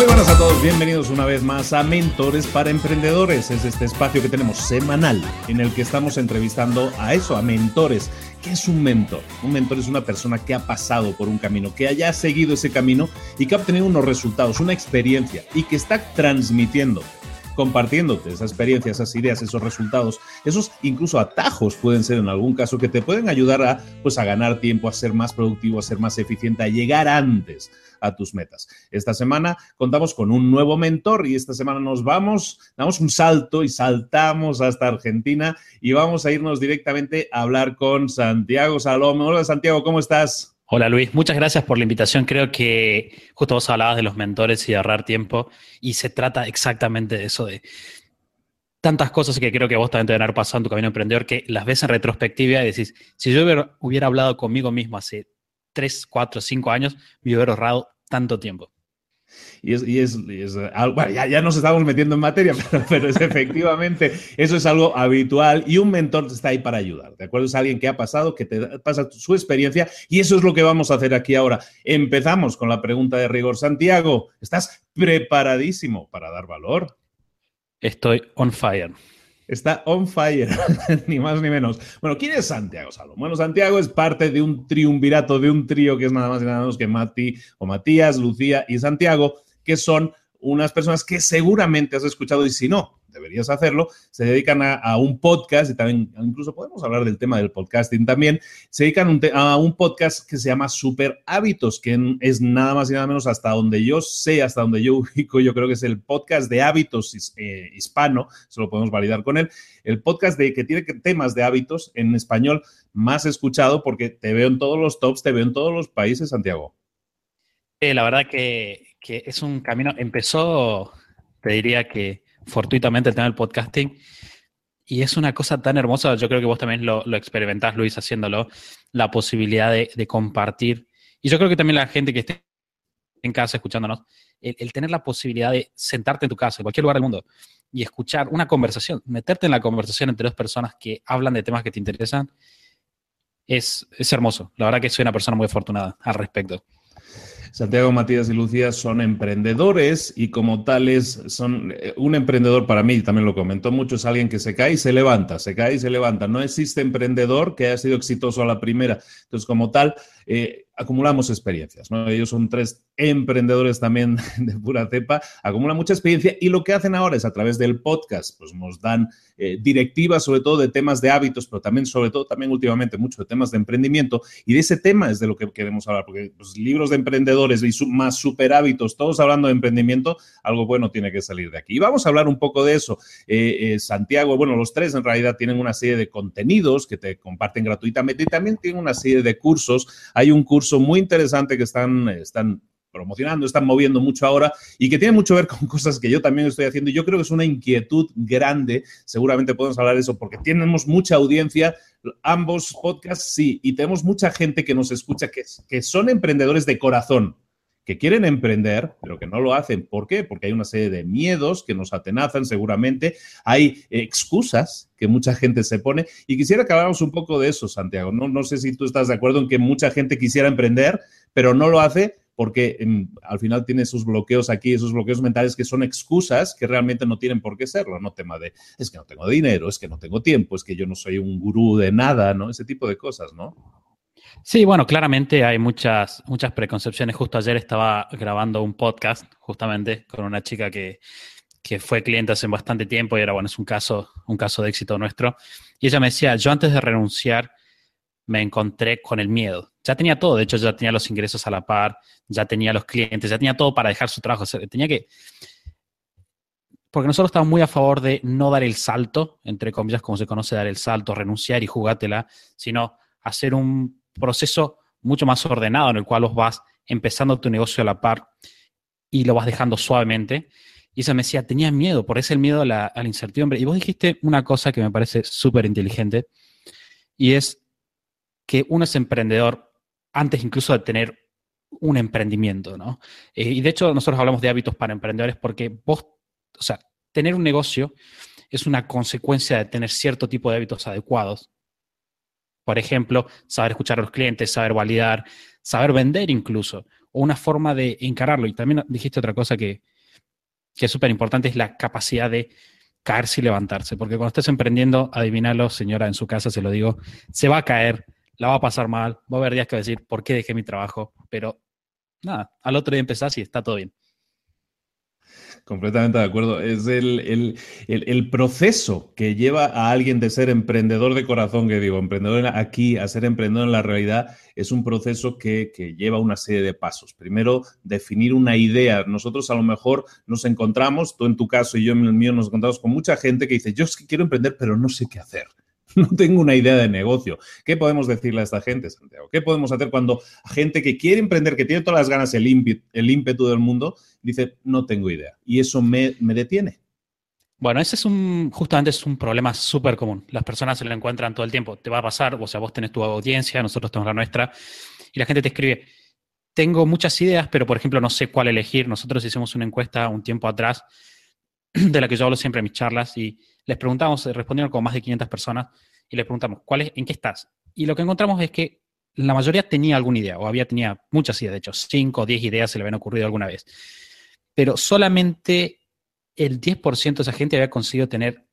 Muy buenas a todos, bienvenidos una vez más a Mentores para Emprendedores. Es este espacio que tenemos semanal en el que estamos entrevistando a eso, a mentores. ¿Qué es un mentor? Un mentor es una persona que ha pasado por un camino, que haya seguido ese camino y que ha obtenido unos resultados, una experiencia y que está transmitiendo compartiéndote esa experiencia, esas ideas, esos resultados, esos incluso atajos pueden ser en algún caso que te pueden ayudar a, pues, a ganar tiempo, a ser más productivo, a ser más eficiente, a llegar antes a tus metas. Esta semana contamos con un nuevo mentor y esta semana nos vamos, damos un salto y saltamos hasta Argentina y vamos a irnos directamente a hablar con Santiago Salomón. Hola Santiago, ¿cómo estás? Hola Luis, muchas gracias por la invitación. Creo que justo vos hablabas de los mentores y de ahorrar tiempo y se trata exactamente de eso, de tantas cosas que creo que vos también te van a haber pasado en tu camino emprendedor que las ves en retrospectiva y decís, si yo hubiera, hablado conmigo mismo hace 3, 4, 5 años, me hubiera ahorrado tanto tiempo. Y es, y es, bueno, ya, ya, nos estamos metiendo en materia, pero, es efectivamente, eso es algo habitual y un mentor está ahí para ayudar, ¿de acuerdo? Es alguien que ha pasado, que te pasa su experiencia y eso es lo que vamos a hacer aquí ahora. Empezamos con la pregunta de rigor. Santiago, ¿estás preparadísimo para dar valor? Estoy on fire. Está on fire, ni más ni menos. Bueno, ¿quién es Santiago Salomón? Bueno, Santiago es parte de un triunvirato, de un trío que es nada más y nada menos que Mati o Matías, Lucía y Santiago, que son unas personas que seguramente has escuchado y si no, deberías hacerlo, se dedican a, un podcast y también, incluso podemos hablar del tema del podcasting también, se dedican a un podcast que se llama Super Hábitos, que es nada más y nada menos hasta donde yo sé, hasta donde yo ubico, yo creo que es el podcast de hábitos eh, hispano, eso lo podemos validar con él, el podcast de que tiene temas de hábitos en español más escuchado porque te veo en todos los tops, te veo en todos los países, Santiago. la verdad que es un camino, empezó, te diría que fortuitamente el tema del podcasting. Y es una cosa tan hermosa, yo creo que vos también lo, lo experimentás, Luis, haciéndolo, la posibilidad de, compartir. Y yo creo que también la gente que esté en casa escuchándonos, el, tener la posibilidad de sentarte en tu casa, en cualquier lugar del mundo, y escuchar una conversación, meterte en la conversación entre dos personas que hablan de temas que te interesan, es, es hermoso. La verdad que soy una persona muy afortunada al respecto. Santiago, Matías y Lucía son emprendedores y como tales son eh, un emprendedor para mí, también lo comentó mucho, es alguien que se cae y se levanta, se cae y se levanta. No existe emprendedor que haya sido exitoso a la primera. Entonces, como tal, eh, acumulamos experiencias. Ellos son tres emprendedores también de pura cepa, acumulan mucha experiencia y lo que hacen ahora es a través del podcast, pues nos dan eh, directivas sobre todo de temas de hábitos, pero también sobre todo también últimamente mucho de temas de emprendimiento y de ese tema es de lo que queremos hablar, porque pues, libros de emprendedores y más super hábitos, todos hablando de emprendimiento, algo bueno tiene que salir de aquí. Y vamos a hablar un poco de eso. Eh, eh, Santiago, bueno, los tres en realidad tienen una serie de contenidos que te comparten gratuitamente y también tienen una serie de cursos. Hay un curso muy interesante que están, están promocionando, están moviendo mucho ahora y que tiene mucho que ver con cosas que yo también estoy haciendo. Yo creo que es una inquietud grande, seguramente podemos hablar de eso, porque tenemos mucha audiencia, ambos podcasts sí, y tenemos mucha gente que nos escucha que, que son emprendedores de corazón que quieren emprender, pero que no lo hacen. ¿Por qué? Porque hay una serie de miedos que nos atenazan seguramente, hay excusas que mucha gente se pone y quisiera que habláramos un poco de eso, Santiago. No, no sé si tú estás de acuerdo en que mucha gente quisiera emprender, pero no lo hace porque em, al final tiene esos bloqueos aquí, esos bloqueos mentales que son excusas que realmente no tienen por qué serlo, no tema de es que no tengo dinero, es que no tengo tiempo, es que yo no soy un gurú de nada, ¿no? Ese tipo de cosas, ¿no? Sí, bueno, claramente hay muchas, muchas preconcepciones. Justo ayer estaba grabando un podcast justamente con una chica que, fue cliente hace bastante tiempo y era, bueno, es un caso, un caso de éxito nuestro. Y ella me decía, yo antes de renunciar me encontré con el miedo. Ya tenía todo, de hecho ya tenía los ingresos a la par, ya tenía los clientes, ya tenía todo para dejar su trabajo. tenía que... Porque nosotros estamos muy a favor de no dar el salto, entre comillas, como se conoce dar el salto, renunciar y jugátela, sino hacer un proceso mucho más ordenado en el cual vos vas empezando tu negocio a la par y lo vas dejando suavemente. Y ella me decía, tenía miedo, por ese el miedo a la, incertidumbre. Y vos dijiste una cosa que me parece súper inteligente, y es que uno es emprendedor antes incluso de tener un emprendimiento, ¿no? Eh, y de hecho nosotros hablamos de hábitos para emprendedores porque vos, o sea, tener un negocio es una consecuencia de tener cierto tipo de hábitos adecuados por ejemplo, saber escuchar a los clientes, saber validar, saber vender incluso, o una forma de encararlo. Y también dijiste otra cosa que, que es súper importante, es la capacidad de caerse y levantarse. Porque cuando estés emprendiendo, adivinalo, señora, en su casa se lo digo, se va a caer, la va a pasar mal, va a haber días que va a decir, ¿por qué dejé mi trabajo? Pero nada, al otro día empezás y está todo bien. Completamente de acuerdo. Es el, proceso que lleva a alguien de ser emprendedor de corazón, que digo, emprendedor aquí, a ser emprendedor en la realidad, es un proceso que, que, lleva una serie de pasos. Primero, definir una idea. Nosotros a lo mejor nos encontramos, tú en tu caso y yo en el mío, nos encontramos con mucha gente que dice, yo es que quiero emprender, pero no sé qué hacer. no tengo una idea de negocio. ¿Qué podemos decirle a esta gente, Santiago? ¿Qué podemos hacer cuando gente que quiere emprender, que tiene todas las ganas, el ímpetu, el ímpetu del mundo, dice, no tengo idea? Y eso me, detiene. Bueno, ese es un, justamente es un problema súper común. Las personas se lo encuentran todo el tiempo. Te va a pasar, o sea, vos tenés tu audiencia, nosotros tenemos la nuestra, y la gente te escribe, tengo muchas ideas, pero por ejemplo no sé cuál elegir. Nosotros hicimos una encuesta un tiempo atrás, de la que yo hablo siempre en mis charlas, y les preguntamos, eh, respondieron con más de 500 personas y les preguntamos, ¿cuál es, ¿en qué estás? Y lo que encontramos es que la mayoría tenía alguna idea, o había tenía muchas ideas, de hecho, 5 o 10 ideas se le habían ocurrido alguna vez. Pero solamente el 10% de esa gente había conseguido tener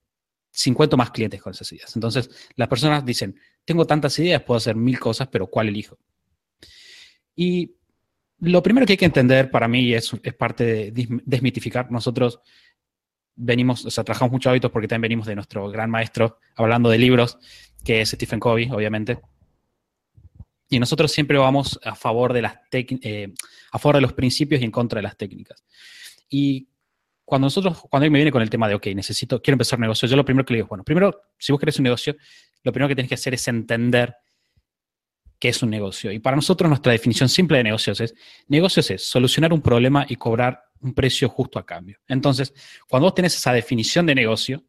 50 más clientes con esas ideas. Entonces, las personas dicen, tengo tantas ideas, puedo hacer mil cosas, pero ¿cuál elijo? Y lo primero que hay que entender para mí es, es parte de desmitificar. Nosotros venimos, o sea, trabajamos muchos hábitos porque también venimos de nuestro gran maestro hablando de libros, que es Stephen Covey, obviamente. Y nosotros siempre vamos a favor de las eh, a favor de los principios y en contra de las técnicas. Y cuando nosotros, cuando él me viene con el tema de, ok, necesito, quiero empezar un negocio, yo lo primero que le digo, bueno, primero, si vos querés un negocio, lo primero que tienes que hacer es entender qué es un negocio. Y para nosotros nuestra definición simple de negocios es, negocios es solucionar un problema y cobrar un precio justo a cambio. Entonces, cuando vos tenés esa definición de negocio,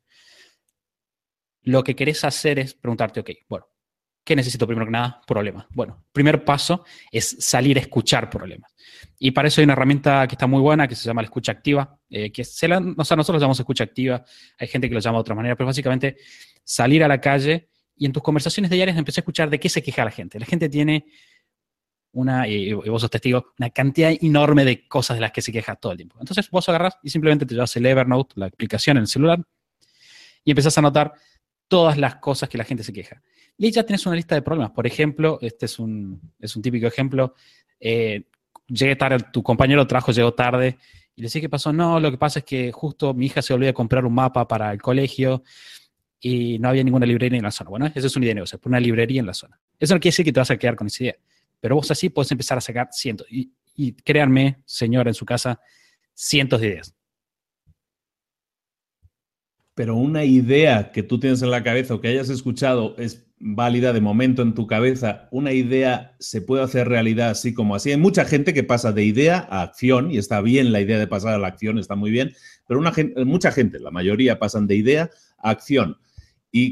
lo que querés hacer es preguntarte, ok, bueno, ¿qué necesito primero que nada? Problemas. Bueno, primer paso es salir a escuchar problemas. Y para eso hay una herramienta que está muy buena, que se llama la escucha activa, eh, que se la, o sea, nosotros lo llamamos escucha activa, hay gente que lo llama de otra manera, pero básicamente salir a la calle y en tus conversaciones diarias empecé a escuchar de qué se queja la gente. La gente tiene una, y, vos sos testigo, una cantidad enorme de cosas de las que se queja todo el tiempo. Entonces vos agarras y simplemente te llevas el Evernote, la aplicación en el celular, y empezás a anotar todas las cosas que la gente se queja. Y ahí ya tienes una lista de problemas. Por ejemplo, este es un, es un típico ejemplo. Eh, llegué tarde, tu compañero de trabajo llegó tarde y le decía, ¿qué pasó? No, lo que pasa es que justo mi hija se olvidó de comprar un mapa para el colegio y no había ninguna librería en la zona. Bueno, eso es una idea de negocio, una librería en la zona. Eso no quiere decir que te vas a quedar con esa idea, pero vos así puedes empezar a sacar cientos. Y, y créanme, señora en su casa, cientos de ideas. Pero una idea que tú tienes en la cabeza o que hayas escuchado es válida de momento en tu cabeza, una idea se puede hacer realidad así como así. Hay mucha gente que pasa de idea a acción y está bien la idea de pasar a la acción, está muy bien, pero una mucha gente, la mayoría pasan de idea a acción.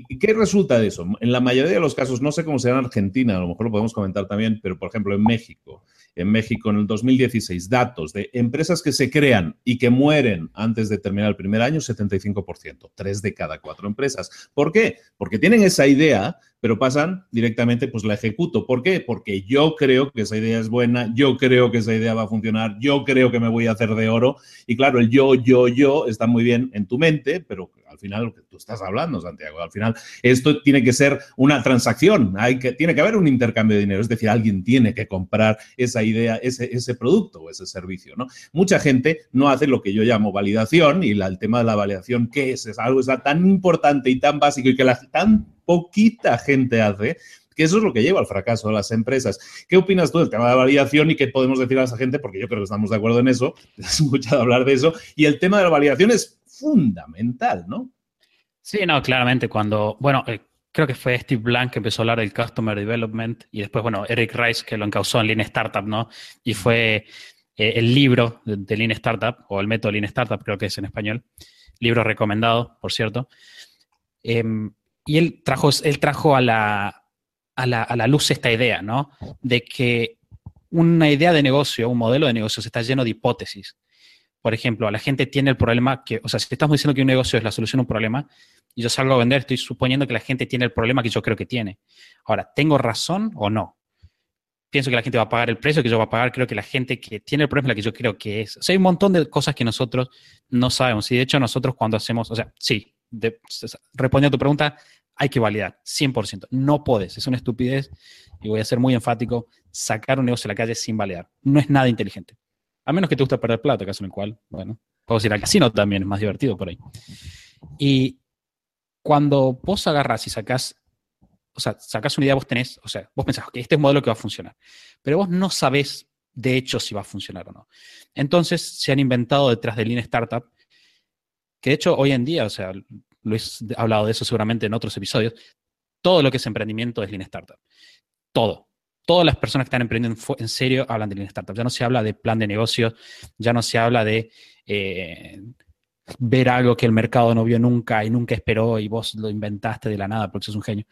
¿Y qué resulta de eso? En la mayoría de los casos, no sé cómo será en Argentina, a lo mejor lo podemos comentar también, pero por ejemplo en México, en México en el 2016, datos de empresas que se crean y que mueren antes de terminar el primer año, 75%, tres de cada cuatro empresas. ¿Por qué? Porque tienen esa idea, pero pasan directamente, pues la ejecuto. ¿Por qué? Porque yo creo que esa idea es buena, yo creo que esa idea va a funcionar, yo creo que me voy a hacer de oro. Y claro, el yo, yo, yo está muy bien en tu mente, pero al final lo que tú estás hablando, Santiago, al final esto tiene que ser una transacción, hay que, tiene que haber un intercambio de dinero, es decir, alguien tiene que comprar esa idea, ese, ese producto o ese servicio, ¿no? Mucha gente no hace lo que yo llamo validación y el tema de la validación, ¿qué es? Es algo tan importante y tan básico y que la, tan poquita gente hace que eso es lo que lleva al fracaso de las empresas. ¿Qué opinas tú del tema de la validación y qué podemos decir a esa gente? Porque yo creo que estamos de acuerdo en eso, has escuchado hablar de eso, y el tema de la validación es fundamental, ¿no? Sí, no, claramente cuando, bueno, eh, creo que fue Steve Blank que empezó a hablar del Customer Development y después, bueno, Eric Rice que lo encausó en Lean Startup, ¿no? Y fue eh, el libro de, Lean Startup, o el método Lean Startup, creo que es en español, libro recomendado, por cierto. Em, y él trajo, él trajo a la, a la, a la luz esta idea, ¿no? De que una idea de negocio, un modelo de negocio está lleno de hipótesis por ejemplo, la gente tiene el problema que, o sea, si estamos diciendo que un negocio es la solución a un problema y yo salgo a vender, estoy suponiendo que la gente tiene el problema que yo creo que tiene. Ahora, ¿tengo razón o no? Pienso que la gente va a pagar el precio que yo va a pagar, creo que la gente que tiene el problema es la que yo creo que es. O sea, hay un montón de cosas que nosotros no sabemos. Y de hecho, nosotros cuando hacemos, o sea, sí, respondiendo a tu pregunta, hay que validar, 100%. No puedes, es una estupidez, y voy a ser muy enfático, sacar un negocio a la calle sin validar. No es nada inteligente. A menos que te guste perder plata, caso en el cual, bueno, puedo ir al casino también, es más divertido por ahí. Y cuando vos agarras y sacás, o sea, sacás una idea, vos tenés, o sea, vos pensás, que este es un modelo que va a funcionar, pero vos no sabés de hecho si va a funcionar o no. Entonces se han inventado detrás de Lean Startup, que de hecho hoy en día, o sea, Luis ha hablado de eso seguramente en otros episodios, todo lo que es emprendimiento es Lean Startup. Todo todas las personas que están emprendiendo en serio hablan de Lean Startup. Ya no se habla de plan de negocios, ya no se habla de eh, ver algo que el mercado no vio nunca y nunca esperó y vos lo inventaste de la nada porque sos un genio.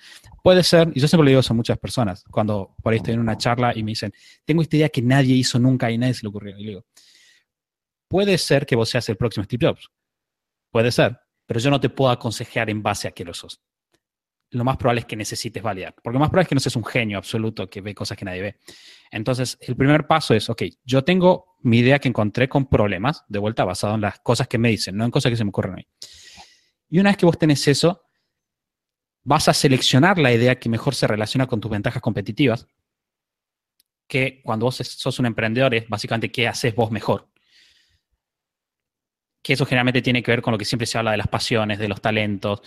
Puede ser, y yo siempre le digo eso a muchas personas, cuando por ahí estoy en una charla y me dicen, tengo esta idea que nadie hizo nunca y nadie se le ocurrió. Y le digo, puede ser que vos seas el próximo Steve Jobs. Puede ser, pero yo no te puedo aconsejar en base a que lo sos lo más probable es que necesites validar. Porque lo más probable es que no seas un genio absoluto que ve cosas que nadie ve. Entonces, el primer paso es, ok, yo tengo mi idea que encontré con problemas, de vuelta basado en las cosas que me dicen, no en cosas que se me ocurren a mí. Y una vez que vos tenés eso, vas a seleccionar la idea que mejor se relaciona con tus ventajas competitivas, que cuando vos sos un emprendedor es básicamente qué haces vos mejor. Que eso generalmente tiene que ver con lo que siempre se habla de las pasiones, de los talentos,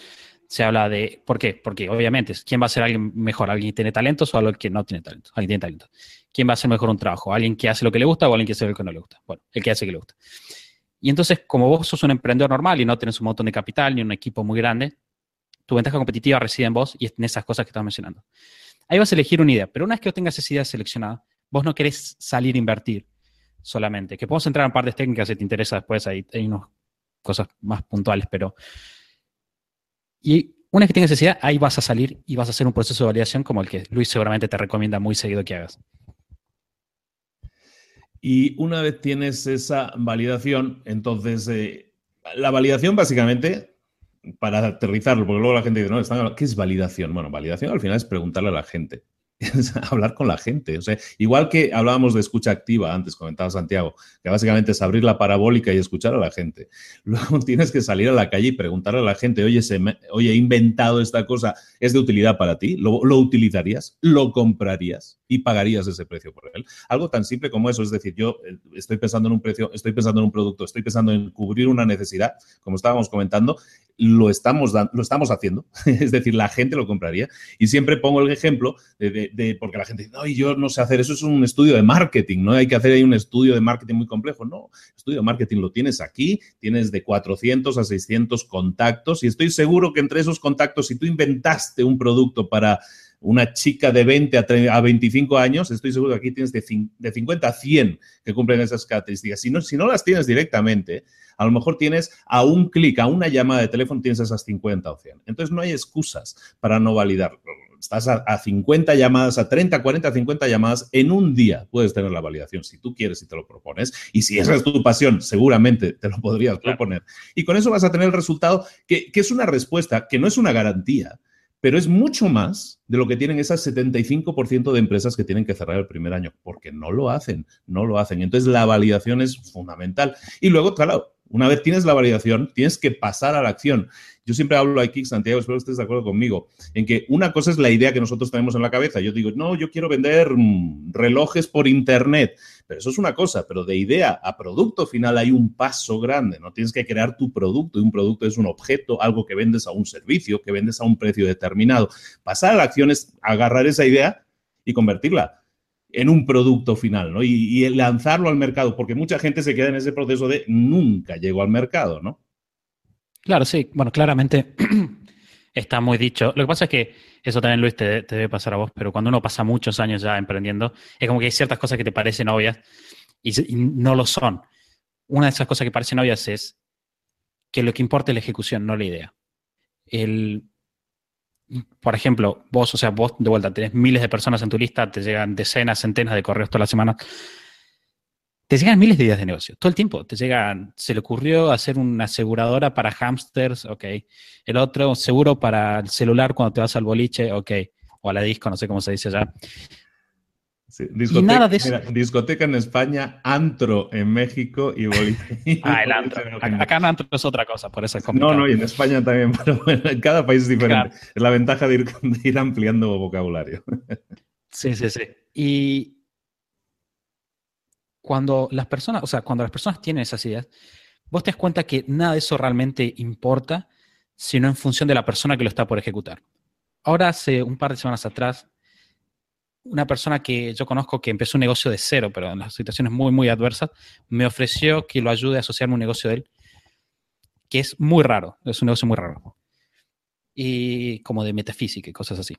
se habla de. ¿Por qué? Porque obviamente, ¿quién va a ser alguien mejor? ¿Alguien que tiene talentos o alguien que no tiene talentos? Alguien tiene talentos. ¿Quién va a hacer mejor un trabajo? ¿Alguien que hace lo que le gusta o alguien que hace lo que no le gusta? Bueno, el que hace lo que le gusta. Y entonces, como vos sos un emprendedor normal y no tienes un montón de capital ni un equipo muy grande, tu ventaja competitiva reside en vos y en esas cosas que estás mencionando. Ahí vas a elegir una idea, pero una vez que tengas esa idea seleccionada, vos no querés salir a invertir solamente. Que podemos entrar en partes técnicas si te interesa después, hay, hay unas cosas más puntuales, pero y una vez que tengas necesidad, ahí vas a salir y vas a hacer un proceso de validación como el que Luis seguramente te recomienda muy seguido que hagas. Y una vez tienes esa validación, entonces eh, la validación básicamente, para aterrizarlo, porque luego la gente dice, no, ¿qué es validación? Bueno, validación al final es preguntarle a la gente. hablar con la gente. O sea, igual que hablábamos de escucha activa antes, comentaba Santiago, que básicamente es abrir la parabólica y escuchar a la gente. Luego tienes que salir a la calle y preguntarle a la gente, oye, se oye he inventado esta cosa, ¿es de utilidad para ti? ¿Lo, ¿Lo, utilizarías? ¿Lo comprarías? ¿Y pagarías ese precio por él? Algo tan simple como eso, es decir, yo eh, estoy pensando en un precio, estoy pensando en un producto, estoy pensando en cubrir una necesidad, como estábamos comentando, lo estamos, lo estamos haciendo, es decir, la gente lo compraría. Y siempre pongo el ejemplo de, porque la gente dice, no, yo no sé hacer eso, es un estudio de marketing, ¿no? Hay que hacer ahí un estudio de marketing muy complejo. No, estudio de marketing lo tienes aquí, tienes de 400 a 600 contactos y estoy seguro que entre esos contactos, si tú inventaste un producto para una chica de 20 a, 25 años, estoy seguro que aquí tienes de, 50 a 100 que cumplen esas características. Si no, si no las tienes directamente, a lo mejor tienes a un clic, a una llamada de teléfono, tienes esas 50 o 100. Entonces no hay excusas para no validarlo. Estás a, 50 llamadas, a 30, 40, 50 llamadas en un día. Puedes tener la validación si tú quieres y te lo propones. Y si esa es tu pasión, seguramente te lo podrías proponer. Y con eso vas a tener el resultado que, que es una respuesta, que no es una garantía, pero es mucho más de lo que tienen esas 75% de empresas que tienen que cerrar el primer año, porque no lo hacen, no lo hacen. Entonces la validación es fundamental. Y luego, claro, una vez tienes la validación, tienes que pasar a la acción. Yo siempre hablo aquí, Santiago, espero que estés de acuerdo conmigo, en que una cosa es la idea que nosotros tenemos en la cabeza. Yo digo, no, yo quiero vender mm, relojes por Internet, pero eso es una cosa, pero de idea a producto final hay un paso grande, ¿no? Tienes que crear tu producto y un producto es un objeto, algo que vendes a un servicio, que vendes a un precio determinado. Pasar a la acción es agarrar esa idea y convertirla en un producto final, ¿no? Y, y, lanzarlo al mercado, porque mucha gente se queda en ese proceso de nunca llego al mercado, ¿no? Claro, sí. Bueno, claramente está muy dicho. Lo que pasa es que eso también, Luis, te, debe pasar a vos, pero cuando uno pasa muchos años ya emprendiendo, es como que hay ciertas cosas que te parecen obvias y, no lo son. Una de esas cosas que parecen obvias es que lo que importa es la ejecución, no la idea. El, por ejemplo, vos, o sea, vos de vuelta tenés miles de personas en tu lista, te llegan decenas, centenas de correos todas las semanas te llegan miles de ideas de negocio, todo el tiempo. Te llegan, se le ocurrió hacer una aseguradora para hamsters, ok. El otro, seguro para el celular cuando te vas al boliche, ok. O a la disco, no sé cómo se dice allá. discoteca, y nada de eso. discoteca en España, antro en México y boliche. Ah, el antro. Acá, en antro es otra cosa, por eso es complicado. No, no, y en España también, pero bueno, en cada país es diferente. Es la ventaja de ir, de ir ampliando vocabulario. Sí, sí, sí. Y, cuando las personas, o sea, cuando las personas tienen esas ideas, vos te das cuenta que nada de eso realmente importa, sino en función de la persona que lo está por ejecutar. Ahora, hace un par de semanas atrás, una persona que yo conozco que empezó un negocio de cero, pero en las situaciones muy, muy adversas, me ofreció que lo ayude a asociarme un negocio de él, que es muy raro, es un negocio muy raro. Y como de metafísica y cosas así.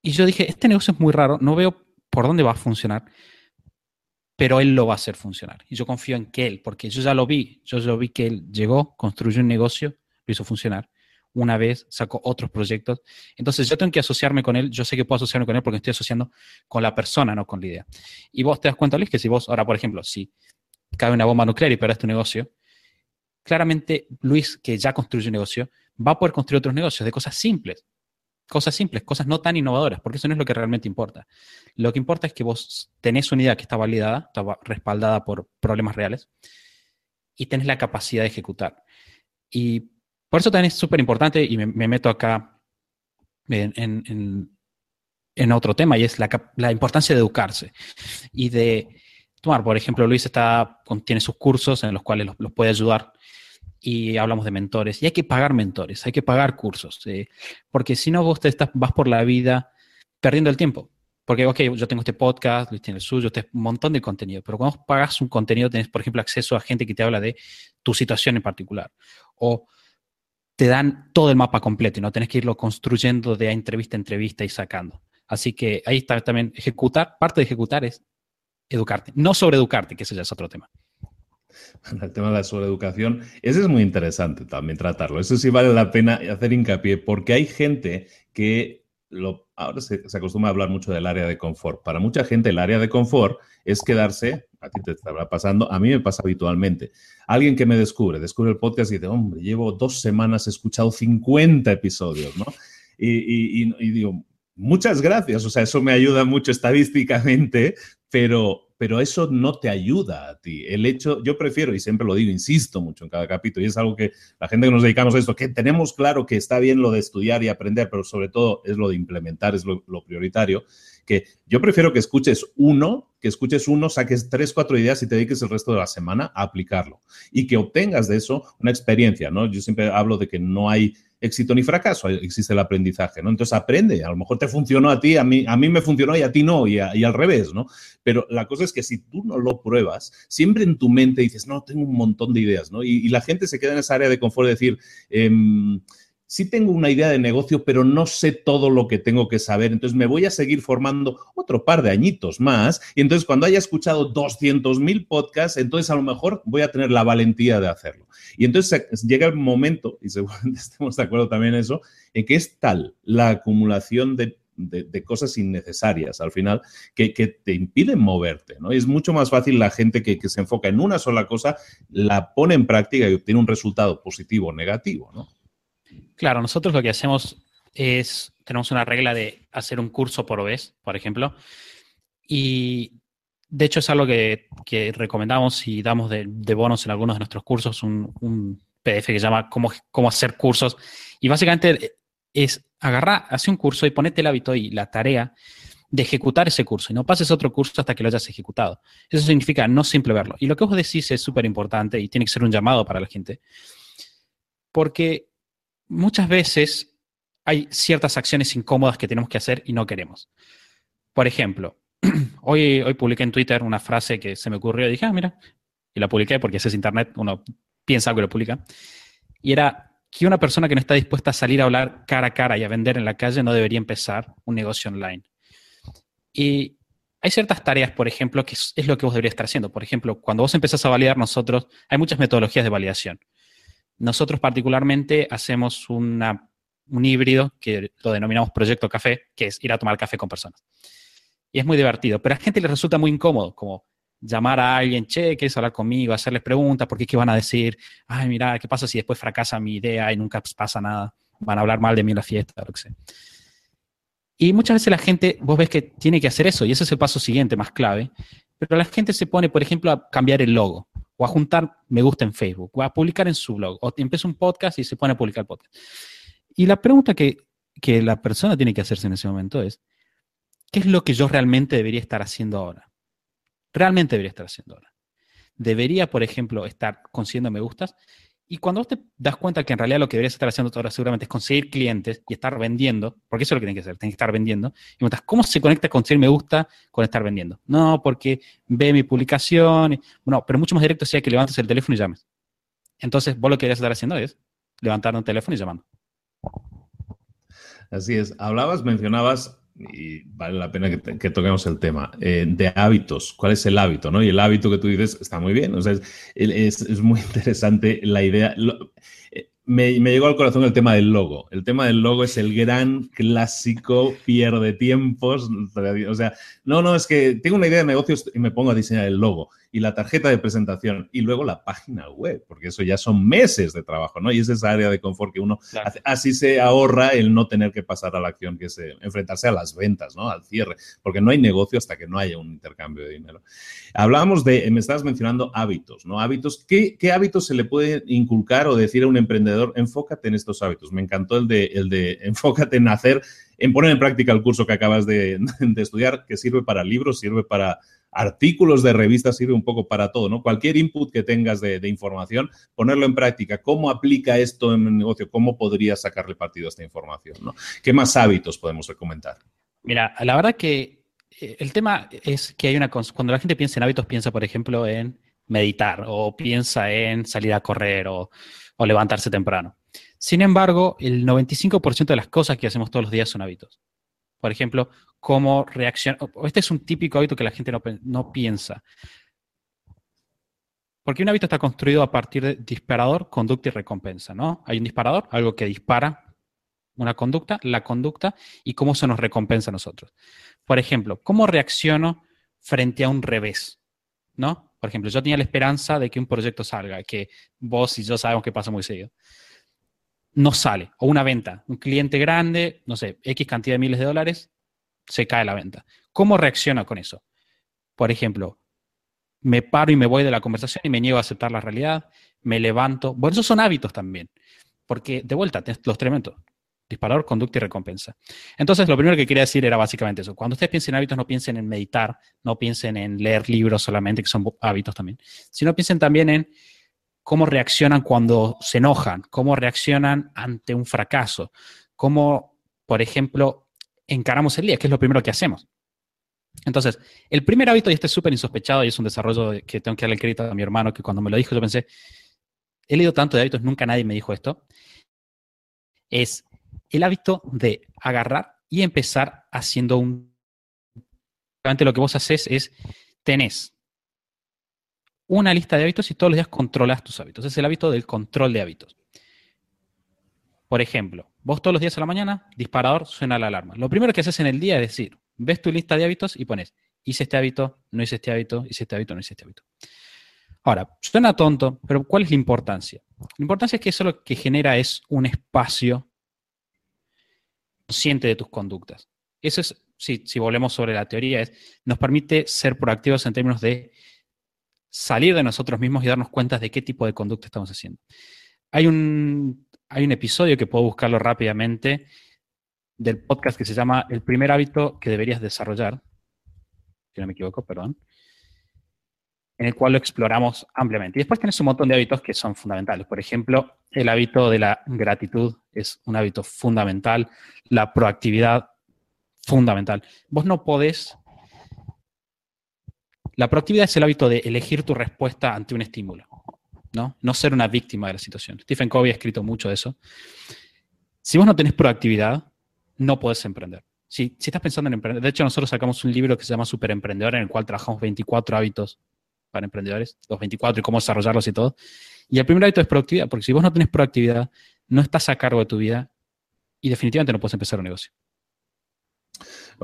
Y yo dije, este negocio es muy raro, no veo por dónde va a funcionar pero él lo va a hacer funcionar. Y yo confío en que él, porque yo ya lo vi, yo ya vi que él llegó, construyó un negocio, lo hizo funcionar. Una vez sacó otros proyectos. Entonces yo tengo que asociarme con él, yo sé que puedo asociarme con él porque estoy asociando con la persona, no con la idea. Y vos te das cuenta, Luis, que si vos, ahora por ejemplo, si cae una bomba nuclear y perdés tu negocio, claramente Luis, que ya construyó un negocio, va a poder construir otros negocios de cosas simples cosas simples, cosas no tan innovadoras, porque eso no es lo que realmente importa. Lo que importa es que vos tenés una idea que está validada, está respaldada por problemas reales, y tenés la capacidad de ejecutar. Y por eso también es súper importante, y me, meto acá en, otro tema, y es la, importancia de educarse y de tomar, por ejemplo, Luis está, tiene sus cursos en los cuales los puede ayudar y hablamos de mentores. Y hay que pagar mentores, hay que pagar cursos, eh, porque si no vos te estás, vas por la vida perdiendo el tiempo. Porque, ok, yo tengo este podcast, Luis tiene el suyo, este un montón de contenido, pero cuando pagas un contenido tenés, por ejemplo, acceso a gente que te habla de tu situación en particular. O te dan todo el mapa completo y no tenés que irlo construyendo de entrevista a entrevista y sacando. Así que ahí está también ejecutar, parte de ejecutar es educarte, no sobreeducarte, que ese ya es otro tema. el tema de la sobreeducación, ese es muy interesante también tratarlo. Eso sí vale la pena hacer hincapié, porque hay gente que lo, ahora se, acostumbra a hablar mucho del área de confort. Para mucha gente el área de confort es quedarse, a ti te estará pasando, a mí me pasa habitualmente. Alguien que me descubre, descubre el podcast y dice, hombre, llevo dos semanas, he escuchado 50 episodios, ¿no? Y, y digo, muchas gracias, o sea, eso me ayuda mucho estadísticamente, pero, pero eso no te ayuda a ti. El hecho, yo prefiero, y siempre lo digo, insisto mucho en cada capítulo, y es algo que la gente que nos dedicamos a esto, que tenemos claro que está bien lo de estudiar y aprender, pero sobre todo es lo de implementar, es lo, lo prioritario, que yo prefiero que escuches uno, que escuches uno, saques tres, cuatro ideas y te dediques el resto de la semana a aplicarlo. Y que obtengas de eso una experiencia, ¿no? Yo siempre hablo de que no hay éxito ni fracaso, existe el aprendizaje, ¿no? Entonces aprende, a lo mejor te funcionó a ti, a mí, a mí me funcionó y a ti no, y, al revés, ¿no? Pero la cosa es que si tú no lo pruebas, siempre en tu mente dices, no, tengo un montón de ideas, ¿no? Y, la gente se queda en esa área de confort de decir, eh, sí tengo una idea de negocio, pero no sé todo lo que tengo que saber. Entonces me voy a seguir formando otro par de añitos más. Y entonces cuando haya escuchado 200 mil podcasts, entonces a lo mejor voy a tener la valentía de hacerlo. Y entonces llega el momento, y seguramente estemos de acuerdo también en eso, en que es tal la acumulación de cosas innecesarias al final que, te impiden moverte, ¿no? Es mucho más fácil la gente que, que, se enfoca en una sola cosa, la pone en práctica y obtiene un resultado positivo o negativo, ¿no? Claro, nosotros lo que hacemos es, tenemos una regla de hacer un curso por vez, por ejemplo, y de hecho es algo que, recomendamos y damos de, bonos en algunos de nuestros cursos, un, PDF que se llama cómo, cómo hacer cursos, y básicamente es agarrar, hace un curso y ponete el hábito y la tarea de ejecutar ese curso y no pases otro curso hasta que lo hayas ejecutado. Eso significa no simple verlo. Y lo que vos decís es súper importante y tiene que ser un llamado para la gente. Porque muchas veces hay ciertas acciones incómodas que tenemos que hacer y no queremos. Por ejemplo, hoy, hoy publiqué en Twitter una frase que se me ocurrió y dije, ah, mira, y la publiqué porque ese es internet, uno piensa algo y lo publica. Y era que una persona que no está dispuesta a salir a hablar cara a cara y a vender en la calle no debería empezar un negocio online. Y hay ciertas tareas, por ejemplo, que es, es lo que vos deberías estar haciendo. Por ejemplo, cuando vos empezás a validar nosotros, hay muchas metodologías de validación. Nosotros particularmente hacemos un híbrido que lo denominamos Proyecto Café, que es ir a tomar café con personas. Y es muy divertido, pero a la gente le resulta muy incómodo, como llamar a alguien, che, ¿quieres hablar conmigo? Hacerles preguntas, ¿por qué qué van a decir? Ay, mira, ¿qué pasa si después fracasa mi idea y nunca pasa nada? Van a hablar mal de mí en la fiesta, lo que sea. Y muchas veces la gente, vos ves que tiene que hacer eso, y ese es el paso siguiente, más clave, pero la gente se pone, por ejemplo, a cambiar el logo o a juntar me gusta en Facebook, o a publicar en su blog, o empieza un podcast y se pone a publicar podcast. Y la pregunta que, que la persona tiene que hacerse en ese momento es, ¿qué es lo que yo realmente debería estar haciendo ahora? Realmente debería estar haciendo ahora. Debería, por ejemplo, estar consiguiendo me gustas y cuando vos te das cuenta que en realidad lo que deberías estar haciendo ahora seguramente es conseguir clientes y estar vendiendo, porque eso es lo que tienes que hacer, tienes que estar vendiendo, y preguntas, ¿cómo se conecta conseguir me gusta con estar vendiendo? No, porque ve mi publicación, bueno, pero mucho más directo sería que levantes el teléfono y llames. Entonces, vos lo que deberías estar haciendo es levantar un teléfono y llamando. Así es. Hablabas, mencionabas y vale la pena que, toquemos el tema, eh, de hábitos. ¿Cuál es el hábito? ¿no? Y el hábito que tú dices está muy bien. O sea, es, es, muy interesante la idea. Eh, me, me, llegó al corazón el tema del logo. El tema del logo es el gran clásico pierde tiempos. O sea, no, no, es que tengo una idea de negocios y me pongo a diseñar el logo y la tarjeta de presentación y luego la página web, porque eso ya son meses de trabajo, ¿no? Y es esa área de confort que uno así se ahorra el no tener que pasar a la acción, que es eh, enfrentarse a las ventas, ¿no? Al cierre, porque no hay negocio hasta que no haya un intercambio de dinero. Hablábamos de, me estabas mencionando hábitos, ¿no? Hábitos, ¿qué, qué hábitos se le puede inculcar o decir a un emprendedor, enfócate en estos hábitos? Me encantó el de, el de enfócate en hacer, en poner en práctica el curso que acabas de, de estudiar, que sirve para libros, sirve para artículos de revistas sirve un poco para todo, ¿no? Cualquier input que tengas de, información, ponerlo en práctica. ¿Cómo aplica esto en el negocio? ¿Cómo podrías sacarle partido a esta información? ¿Qué más hábitos podemos recomendar? Mira, la verdad que eh, el tema es que hay una... Cuando la gente piensa en hábitos, piensa, por ejemplo, en meditar o piensa en salir a correr o levantarse temprano. Sin embargo, el 95% de las cosas que hacemos todos los días son hábitos. Por ejemplo, cómo reacciona. Este es un típico hábito que la gente no, piensa. Porque un hábito está construido a partir de disparador, conducta y recompensa, ¿no? Hay un disparador, algo que dispara una conducta, la conducta y cómo se nos recompensa a nosotros. Por ejemplo, ¿cómo reacciono frente a un revés? ¿No? Por ejemplo, yo tenía la esperanza de que un proyecto salga, que vos y yo sabemos que pasa muy seguido. no sale, o una venta, un cliente grande, no sé, X cantidad de miles de dólares, se cae la venta. ¿Cómo reacciona con eso? Por ejemplo, me paro y me voy de la conversación y me niego a aceptar la realidad, me levanto. Bueno, esos son hábitos también, porque de vuelta, los tremendos. Disparador, conducta y recompensa. Entonces, lo primero que quería decir era básicamente eso. Cuando ustedes piensen en hábitos, no piensen en meditar, no piensen en leer libros solamente, que son hábitos también, sino piensen también en cómo reaccionan cuando se enojan, cómo reaccionan ante un fracaso, cómo, por ejemplo, encaramos el día, que es lo primero que hacemos. Entonces, el primer hábito, y este es súper insospechado y es un desarrollo que tengo que darle crédito a mi hermano, que cuando me lo dijo yo pensé, he leído tanto de hábitos, nunca nadie me dijo esto, es el hábito de agarrar y empezar haciendo un... Lo que vos haces es, tenés una lista de hábitos y todos los días controlas tus hábitos. Es el hábito del control de hábitos. Por ejemplo, vos todos los días a la mañana, disparador, suena la alarma. Lo primero que haces en el día es decir, ves tu lista de hábitos y pones, hice este hábito, no hice este hábito, hice este hábito, no hice este hábito. Ahora, suena tonto, pero ¿cuál es la importancia? La importancia es que eso lo que genera es un espacio consciente de tus conductas. Eso es, si, volvemos sobre la teoría, es, nos permite ser proactivos en términos de salir de nosotros mismos y darnos cuenta de qué tipo de conducta estamos haciendo. Hay un, hay un episodio que puedo buscarlo rápidamente del podcast que se llama El primer hábito que deberías desarrollar, si no me equivoco, perdón, en el cual lo exploramos ampliamente. Y después tienes un montón de hábitos que son fundamentales. Por ejemplo, el hábito de la gratitud es un hábito fundamental, la proactividad fundamental. Vos no podés... La proactividad es el hábito de elegir tu respuesta ante un estímulo, ¿no? No ser una víctima de la situación. Stephen Covey ha escrito mucho de eso. Si vos no tenés proactividad, no puedes emprender. Si, si estás pensando en emprender, de hecho nosotros sacamos un libro que se llama Super Emprendedor, en el cual trabajamos 24 hábitos para emprendedores, los 24 y cómo desarrollarlos y todo. Y el primer hábito es proactividad, porque si vos no tenés proactividad, no estás a cargo de tu vida y definitivamente no puedes empezar un negocio.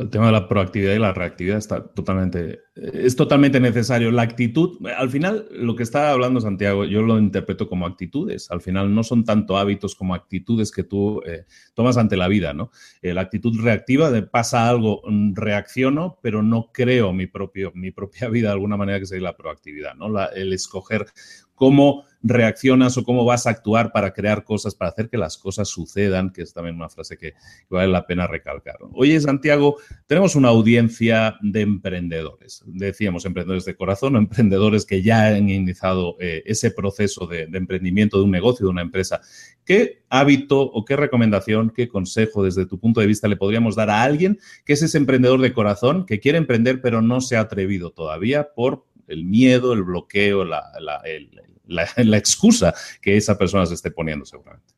El tema de la proactividad y la reactividad está totalmente, es totalmente necesario. La actitud, al final, lo que está hablando Santiago, yo lo interpreto como actitudes. Al final no son tanto hábitos como actitudes que tú eh, tomas ante la vida, ¿no? Eh, la actitud reactiva de pasa algo, mm, reacciono, pero no creo mi, propio, mi propia vida de alguna manera que sea la proactividad, ¿no? el escoger cómo reaccionas o cómo vas a actuar para crear cosas, para hacer que las cosas sucedan, que es también una frase que vale la pena recalcar. Oye, Santiago, tenemos una audiencia de emprendedores. Decíamos emprendedores de corazón emprendedores que ya han iniciado eh, ese proceso de emprendimiento de un negocio, de una empresa. ¿Qué hábito o qué recomendación, qué consejo desde tu punto de vista le podríamos dar a alguien que es ese emprendedor de corazón, que quiere emprender pero no se ha atrevido todavía por el miedo, el bloqueo, la, excusa que esa persona se esté poniendo seguramente.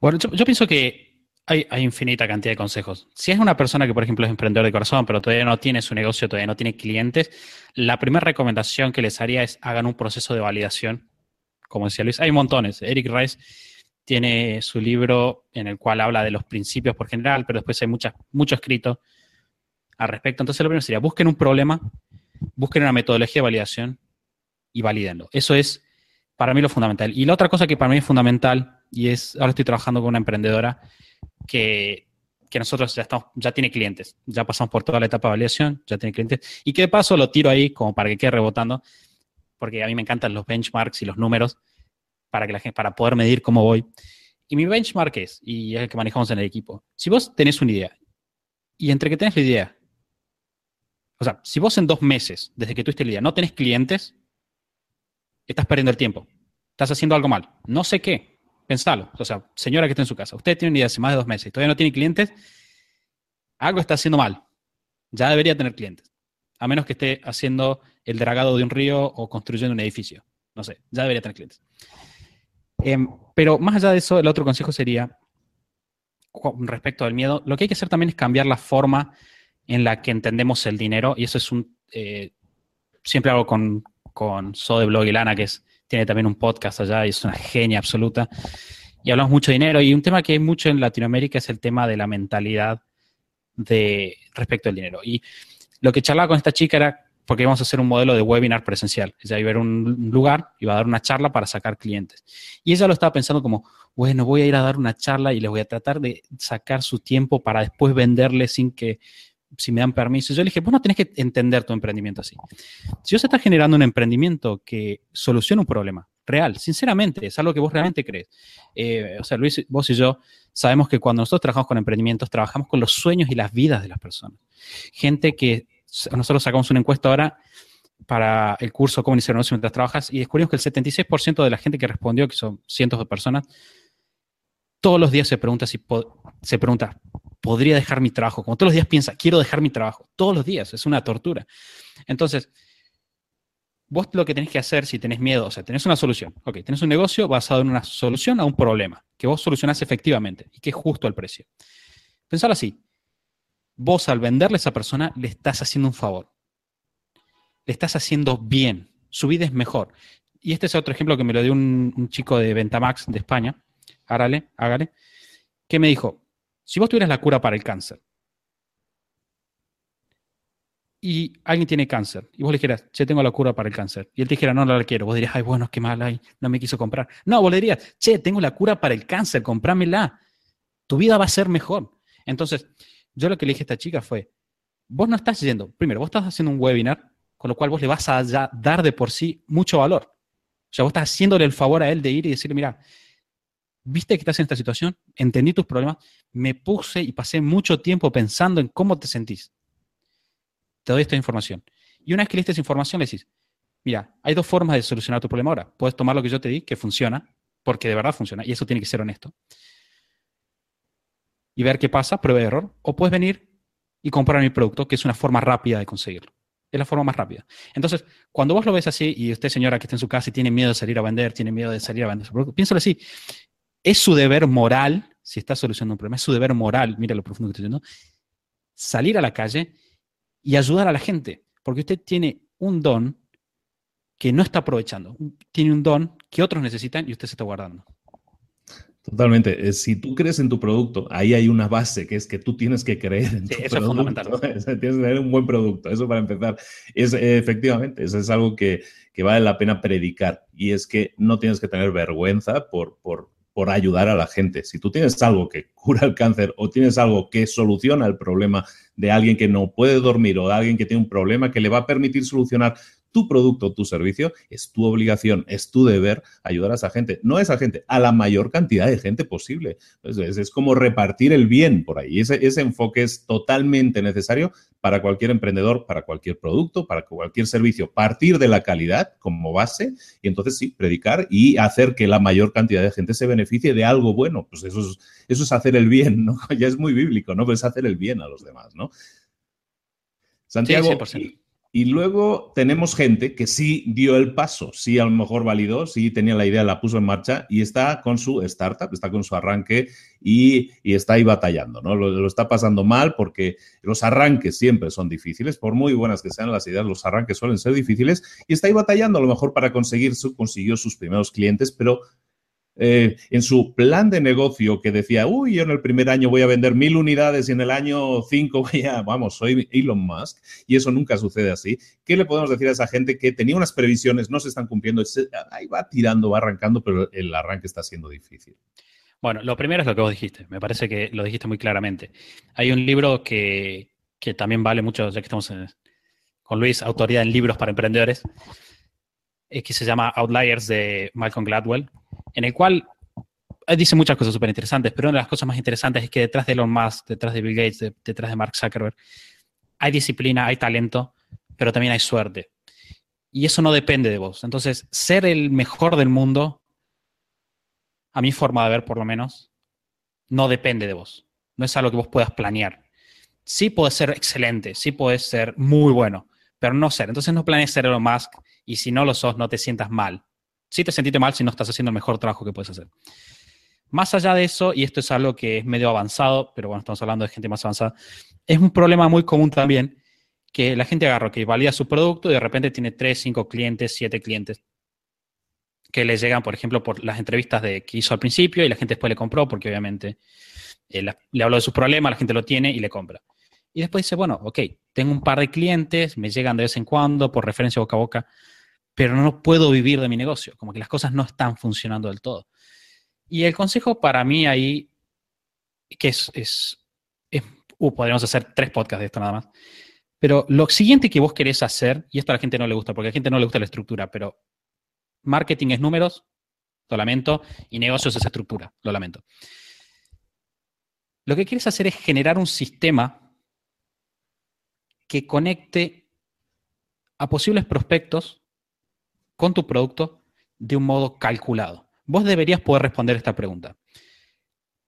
Bueno, yo, pienso que hay, infinita cantidad de consejos. Si es una persona que, por ejemplo, es emprendedor de corazón, pero todavía no tiene su negocio, todavía no tiene clientes, la primera recomendación que les haría es hagan un proceso de validación. Como decía Luis, hay montones. Eric Rice tiene su libro en el cual habla de los principios por general, pero después hay mucho escrito al respecto. Entonces, lo primero sería busquen un problema busquen una metodología de validación y valídenlo. Eso es para mí lo fundamental. Y la otra cosa que para mí es fundamental, y es, ahora estoy trabajando con una emprendedora que, nosotros ya, estamos, ya tiene clientes, ya pasamos por toda la etapa de validación, ya tiene clientes, y que de paso lo tiro ahí como para que quede rebotando, porque a mí me encantan los benchmarks y los números para, que la gente, para poder medir cómo voy. Y mi benchmark es, y es el que manejamos en el equipo, si vos tenés una idea, y entre que tenés la idea o sea, si vos en dos meses, desde que tuviste el día, no tenés clientes, estás perdiendo el tiempo. Estás haciendo algo mal. No sé qué. Pensalo. O sea, señora que está en su casa, usted tiene una idea hace más de dos meses y todavía no tiene clientes, algo está haciendo mal. Ya debería tener clientes. A menos que esté haciendo el dragado de un río o construyendo un edificio. No sé, ya debería tener clientes. Em, pero más allá de eso, el otro consejo sería, respecto al miedo, lo que hay que hacer también es cambiar la forma en la que entendemos el dinero, y eso es un... Eh, siempre hago con, con So de Blog y Lana, que es, tiene también un podcast allá y es una genia absoluta, y hablamos mucho de dinero, y un tema que hay mucho en Latinoamérica es el tema de la mentalidad de respecto al dinero. Y lo que charlaba con esta chica era porque íbamos a hacer un modelo de webinar presencial. Ella iba a ir a un lugar, iba a dar una charla para sacar clientes. Y ella lo estaba pensando como, bueno, voy a ir a dar una charla y les voy a tratar de sacar su tiempo para después venderle sin que, si me dan permiso. Yo le dije, vos no tenés que entender tu emprendimiento así. Si vos estás generando un emprendimiento que soluciona un problema real, sinceramente, es algo que vos realmente crees. Eh, o sea, Luis, vos y yo sabemos que cuando nosotros trabajamos con emprendimientos, trabajamos con los sueños y las vidas de las personas. Gente que nosotros sacamos una encuesta ahora para el curso Cómo iniciar negocio mientras trabajas y descubrimos que el 76% de la gente que respondió, que son cientos de personas, todos los días se pregunta si se pregunta, ¿podría dejar mi trabajo? Como todos los días piensa, quiero dejar mi trabajo. Todos los días, es una tortura. Entonces, vos lo que tenés que hacer si tenés miedo, o sea, tenés una solución. Ok, tenés un negocio basado en una solución a un problema que vos solucionás efectivamente y que es justo el precio. Pensar así, vos al venderle a esa persona le estás haciendo un favor. Le estás haciendo bien. Su vida es mejor. Y este es otro ejemplo que me lo dio un, chico de Ventamax de España, hágale, hágale, que me dijo, si vos tuvieras la cura para el cáncer y alguien tiene cáncer y vos le dijeras, che, tengo la cura para el cáncer, y él te dijera, no, no la quiero, vos dirías, ay, bueno, qué mal, no me quiso comprar. No, vos le dirías, che, tengo la cura para el cáncer, comprámela. Tu vida va a ser mejor. Entonces, yo lo que le dije a esta chica fue, vos no estás yendo, primero, vos estás haciendo un webinar, con lo cual vos le vas a dar de por sí mucho valor. O sea, vos estás haciéndole el favor a él de ir y decirle, mira, viste que estás en esta situación, entendí tus problemas, me puse y pasé mucho tiempo pensando en cómo te sentís. Te doy esta información. Y una vez que le diste esa información, le decís, mira, hay dos formas de solucionar tu problema ahora. Puedes tomar lo que yo te di, que funciona, porque de verdad funciona, y eso tiene que ser honesto y ver qué pasa, prueba de error, o puedes venir y comprar mi producto, que es una forma rápida de conseguirlo. Es la forma más rápida. Entonces, cuando vos lo ves así y usted, señora, que está en su casa y tiene miedo de salir a vender, tiene miedo de salir a vender su producto, piénsalo así. Es su deber moral, si está solucionando un problema, es su deber moral, mira lo profundo que estoy diciendo, salir a la calle y ayudar a la gente, porque usted tiene un don que no está aprovechando. Tiene un don que otros necesitan y usted se está guardando. Totalmente. Eh, si tú crees en tu producto, ahí hay una base que es que tú tienes que creer en tu eso producto. Es fundamental. tienes que tener un buen producto. Eso para empezar. Es efectivamente, eso es algo que, que, vale la pena predicar. Y es que no tienes que tener vergüenza por, por, por ayudar a la gente. Si tú tienes algo que cura el cáncer o tienes algo que soluciona el problema de alguien que no puede dormir o de alguien que tiene un problema que le va a permitir solucionar tu producto, tu servicio, es tu obligación, es tu deber ayudar a esa gente, no a esa gente, a la mayor cantidad de gente posible. Es, como repartir el bien por ahí. Ese, ese enfoque es totalmente necesario para cualquier emprendedor, para cualquier producto, para cualquier servicio. Partir de la calidad como base y entonces sí, predicar y hacer que la mayor cantidad de gente se beneficie de algo bueno. Pues eso es, eso es hacer el bien, ¿no? Ya es muy bíblico, ¿no? Pues es hacer el bien a los demás, ¿no? Santiago, y luego tenemos gente que sí dio el paso, sí a lo mejor validó, sí tenía la idea, la puso en marcha y está con su startup, está con su arranque y, está ahí batallando, ¿no? Lo, está pasando mal porque los arranques siempre son difíciles, por muy buenas que sean las ideas, los arranques suelen ser difíciles y está ahí batallando a lo mejor para conseguir, consiguió sus primeros clientes, pero eh, en su plan de negocio que decía, uy, yo en el primer año voy a vender mil unidades y en el año cinco voy a, vamos, soy Elon Musk y eso nunca sucede así. ¿Qué le podemos decir a esa gente que tenía unas previsiones, no se están cumpliendo, ahí va tirando, va arrancando, pero el arranque está siendo difícil? Bueno, lo primero es lo que vos dijiste, me parece que lo dijiste muy claramente. Hay un libro que, también vale mucho, ya que estamos con Luis, autoridad en libros para emprendedores, eh, que se llama Outliers de Malcolm Gladwell, en el cual eh, dice muchas cosas súper interesantes, pero una de las cosas más interesantes es que detrás de Elon Musk, detrás de Bill Gates, detrás de Mark Zuckerberg, hay disciplina, hay talento, pero también hay suerte. Y eso no depende de vos. Entonces, ser el mejor del mundo, a mi forma de ver por lo menos, no depende de vos. No es algo que vos puedas planear. Sí puedes ser excelente, sí puedes ser muy bueno, pero no ser. Entonces no planees ser Elon Musk y si no lo sos, no te sientas mal sí te sentiste mal si no estás haciendo el mejor trabajo que puedes hacer. Más allá de eso, y esto es algo que es medio avanzado, pero bueno, estamos hablando de gente más avanzada, es un problema muy común también que la gente agarra, que valida su producto y de repente tiene 3, 5 clientes, 7 clientes que le llegan, por ejemplo, por las entrevistas de, que hizo al principio y la gente después le compró porque obviamente eh, le habló de sus problemas, la gente lo tiene y le compra. Y después dice, bueno, ok, tengo un par de clientes, me llegan de vez en cuando por referencia boca a boca, pero no puedo vivir de mi negocio, como que las cosas no están funcionando del todo. Y el consejo para mí ahí, que es, es, uh, podríamos hacer tres podcasts de esto nada más, pero lo siguiente que vos querés hacer, y esto a la gente no le gusta, porque a la gente no le gusta la estructura, pero marketing es números, lo lamento, y negocios es estructura, lo lamento. Lo que quieres hacer es generar un sistema que conecte a posibles prospectos con tu producto de un modo calculado. Vos deberías poder responder esta pregunta.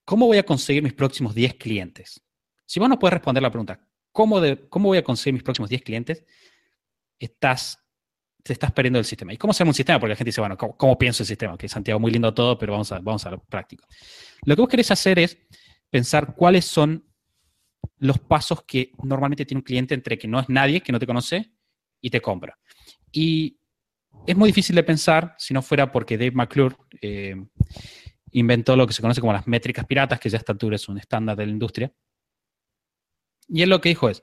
¿Cómo voy a conseguir mis próximos 10 clientes? Si vos no puedes responder la pregunta, ¿cómo, ¿cómo voy a conseguir mis próximos 10 clientes? Estás te estás perdiendo el sistema. ¿Y cómo hacemos un sistema? Porque la gente dice, bueno, ¿cómo, pienso el sistema? Que Santiago, muy lindo todo, pero vamos a, vamos a lo práctico. Lo que vos querés hacer es pensar cuáles son los pasos que normalmente tiene un cliente entre que no es nadie, que no te conoce, y te compra. Y es muy difícil de pensar si no fuera porque Dave McClure eh, inventó lo que se conoce como las métricas piratas, que ya a esta altura es un estándar de la industria. Y él lo que dijo es,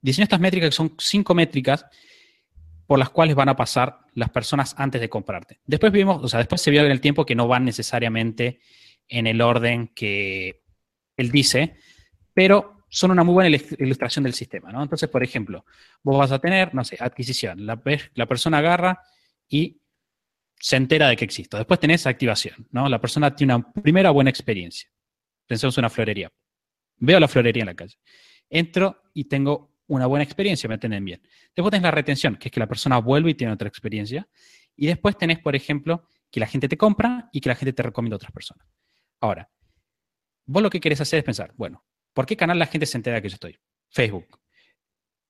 diseñó estas métricas que son cinco métricas por las cuales van a pasar las personas antes de comprarte. Después vimos, o sea, después se vio en el tiempo que no van necesariamente en el orden que él dice, pero son una muy buena ilustración del sistema. Entonces, por ejemplo, vos vas a tener, no sé, adquisición, la, la persona agarra y se entera de que existe. Después tenés activación, ¿no? La persona tiene una primera buena experiencia. Pensemos en una florería. Veo la florería en la calle. Entro y tengo una buena experiencia, me entienden bien. Después tenés la retención, que es que la persona vuelve y tiene otra experiencia. Y después tenés, por ejemplo, que la gente te compra y que la gente te recomienda a otras personas. Ahora, vos lo que querés hacer es pensar, bueno, ¿por qué canal la gente se entera que yo estoy? Facebook,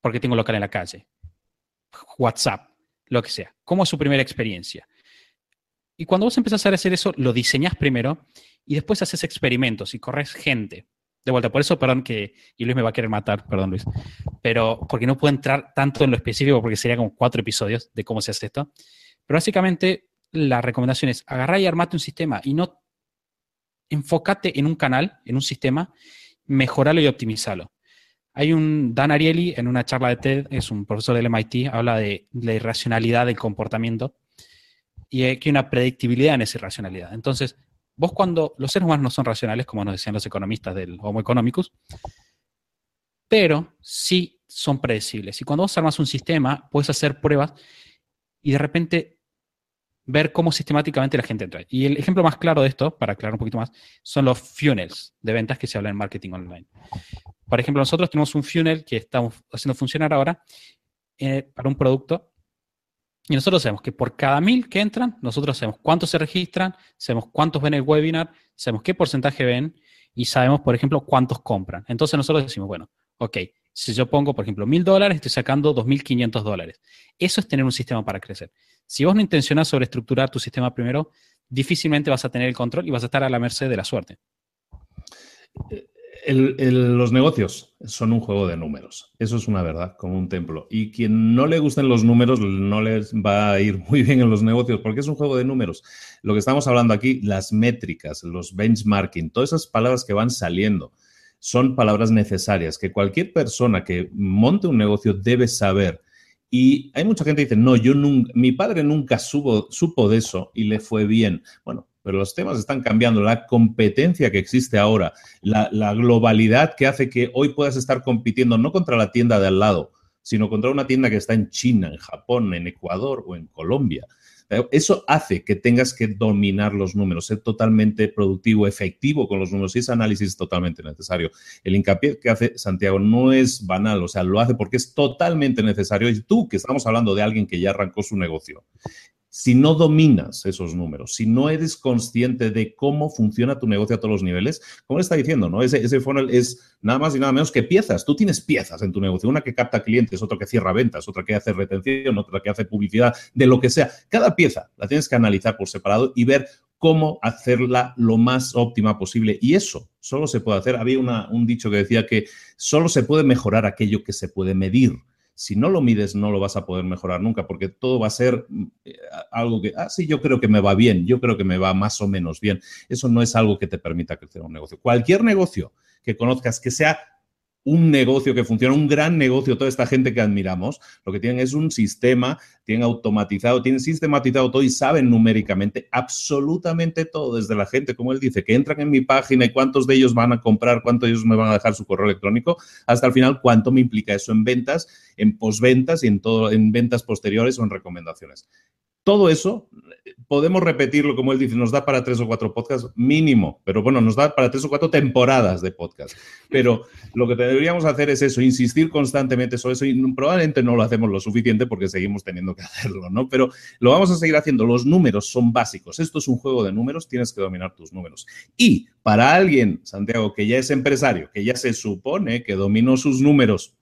porque tengo local en la calle, WhatsApp, lo que sea. ¿Cómo es su primera experiencia? Y cuando vos empezás a hacer eso, lo diseñás primero y después haces experimentos y corres gente de vuelta, por eso, perdón, que, y Luis me va a querer matar, perdón Luis, pero porque no puedo entrar tanto en lo específico porque sería como cuatro episodios de cómo se hace esto. Pero básicamente la recomendación es agarrar y armate un sistema y no enfócate en un canal, en un sistema, mejorarlo y optimizarlo. Hay un Dan Ariely en una charla de TED, es un profesor del MIT, habla de la irracionalidad del comportamiento y hay que una predictibilidad en esa irracionalidad. Entonces, Vos cuando los seres humanos no son racionales, como nos decían los economistas del Homo economicus, pero sí son predecibles. Y cuando vos armas un sistema, puedes hacer pruebas y de repente ver cómo sistemáticamente la gente entra. Y el ejemplo más claro de esto, para aclarar un poquito más, son los funnels de ventas que se habla en marketing online. Por ejemplo, nosotros tenemos un funnel que estamos haciendo funcionar ahora eh, para un producto y nosotros sabemos que por cada mil que entran, nosotros sabemos cuántos se registran, sabemos cuántos ven el webinar, sabemos qué porcentaje ven y sabemos, por ejemplo, cuántos compran. Entonces nosotros decimos, bueno, ok, si yo pongo, por ejemplo, mil dólares, estoy sacando 2.500 dólares. Eso es tener un sistema para crecer. Si vos no intencionás sobre estructurar tu sistema primero, difícilmente vas a tener el control y vas a estar a la merced de la suerte. Eh, los negocios son un juego de números. Eso es una verdad, como un templo. Y quien no le gusten los números no les va a ir muy bien en los negocios porque es un juego de números. Lo que estamos hablando aquí, las métricas, los benchmarking, todas esas palabras que van saliendo son palabras necesarias que cualquier persona que monte un negocio debe saber. Y hay mucha gente que dice, no, yo nunca, mi padre nunca supo de eso y le fue bien. Bueno, pero los temas están cambiando. La competencia que existe ahora, la, globalidad que hace que hoy puedas estar compitiendo no contra la tienda de al lado, sino contra una tienda que está en China, en Japón, en Ecuador o en Colombia. Eso hace que tengas que dominar los números, ser totalmente productivo, efectivo con los números y ese análisis es totalmente necesario. El hincapié que hace Santiago no es banal, o sea, lo hace porque es totalmente necesario. Y tú, que estamos hablando de alguien que ya arrancó su negocio si no dominas esos números, si no eres consciente de cómo funciona tu negocio a todos los niveles, como le está diciendo, ¿no? Ese, ese funnel es nada más y nada menos que piezas. Tú tienes piezas en tu negocio, una que capta clientes, otra que cierra ventas, otra que hace retención, otra que hace publicidad, de lo que sea. Cada pieza la tienes que analizar por separado y ver cómo hacerla lo más óptima posible. Y eso solo se puede hacer. Había un dicho que decía que solo se puede mejorar aquello que se puede medir si no lo mides no lo vas a poder mejorar nunca, porque todo va a ser mm, eh, algo que, ah, sí, yo creo que me va bien, yo creo que me va más o menos bien. Eso no es algo que te permita crecer un negocio. Cualquier negocio que conozcas que sea un negocio que funciona, un gran negocio, toda esta gente que admiramos, lo que tienen es un sistema, tienen automatizado, tienen sistematizado todo y saben numéricamente absolutamente todo, desde la gente, como él dice, que entran en mi página y cuántos de ellos van a comprar, cuántos de ellos me van a dejar su correo electrónico, hasta el final cuánto me implica eso en ventas, en posventas y en todo, en ventas posteriores o en recomendaciones. Todo eso podemos repetirlo, como él dice, nos da para tres o cuatro podcasts mínimo, pero bueno, nos da para tres o cuatro temporadas de podcast. Pero lo que deberíamos hacer es eso, insistir constantemente sobre eso y probablemente no lo hacemos lo suficiente porque seguimos teniendo que hacerlo, ¿no? Pero lo vamos a seguir haciendo. Los números son básicos. Esto es un juego de números, tienes que dominar tus números. Y para alguien, Santiago, que ya es empresario, que ya se supone que dominó sus números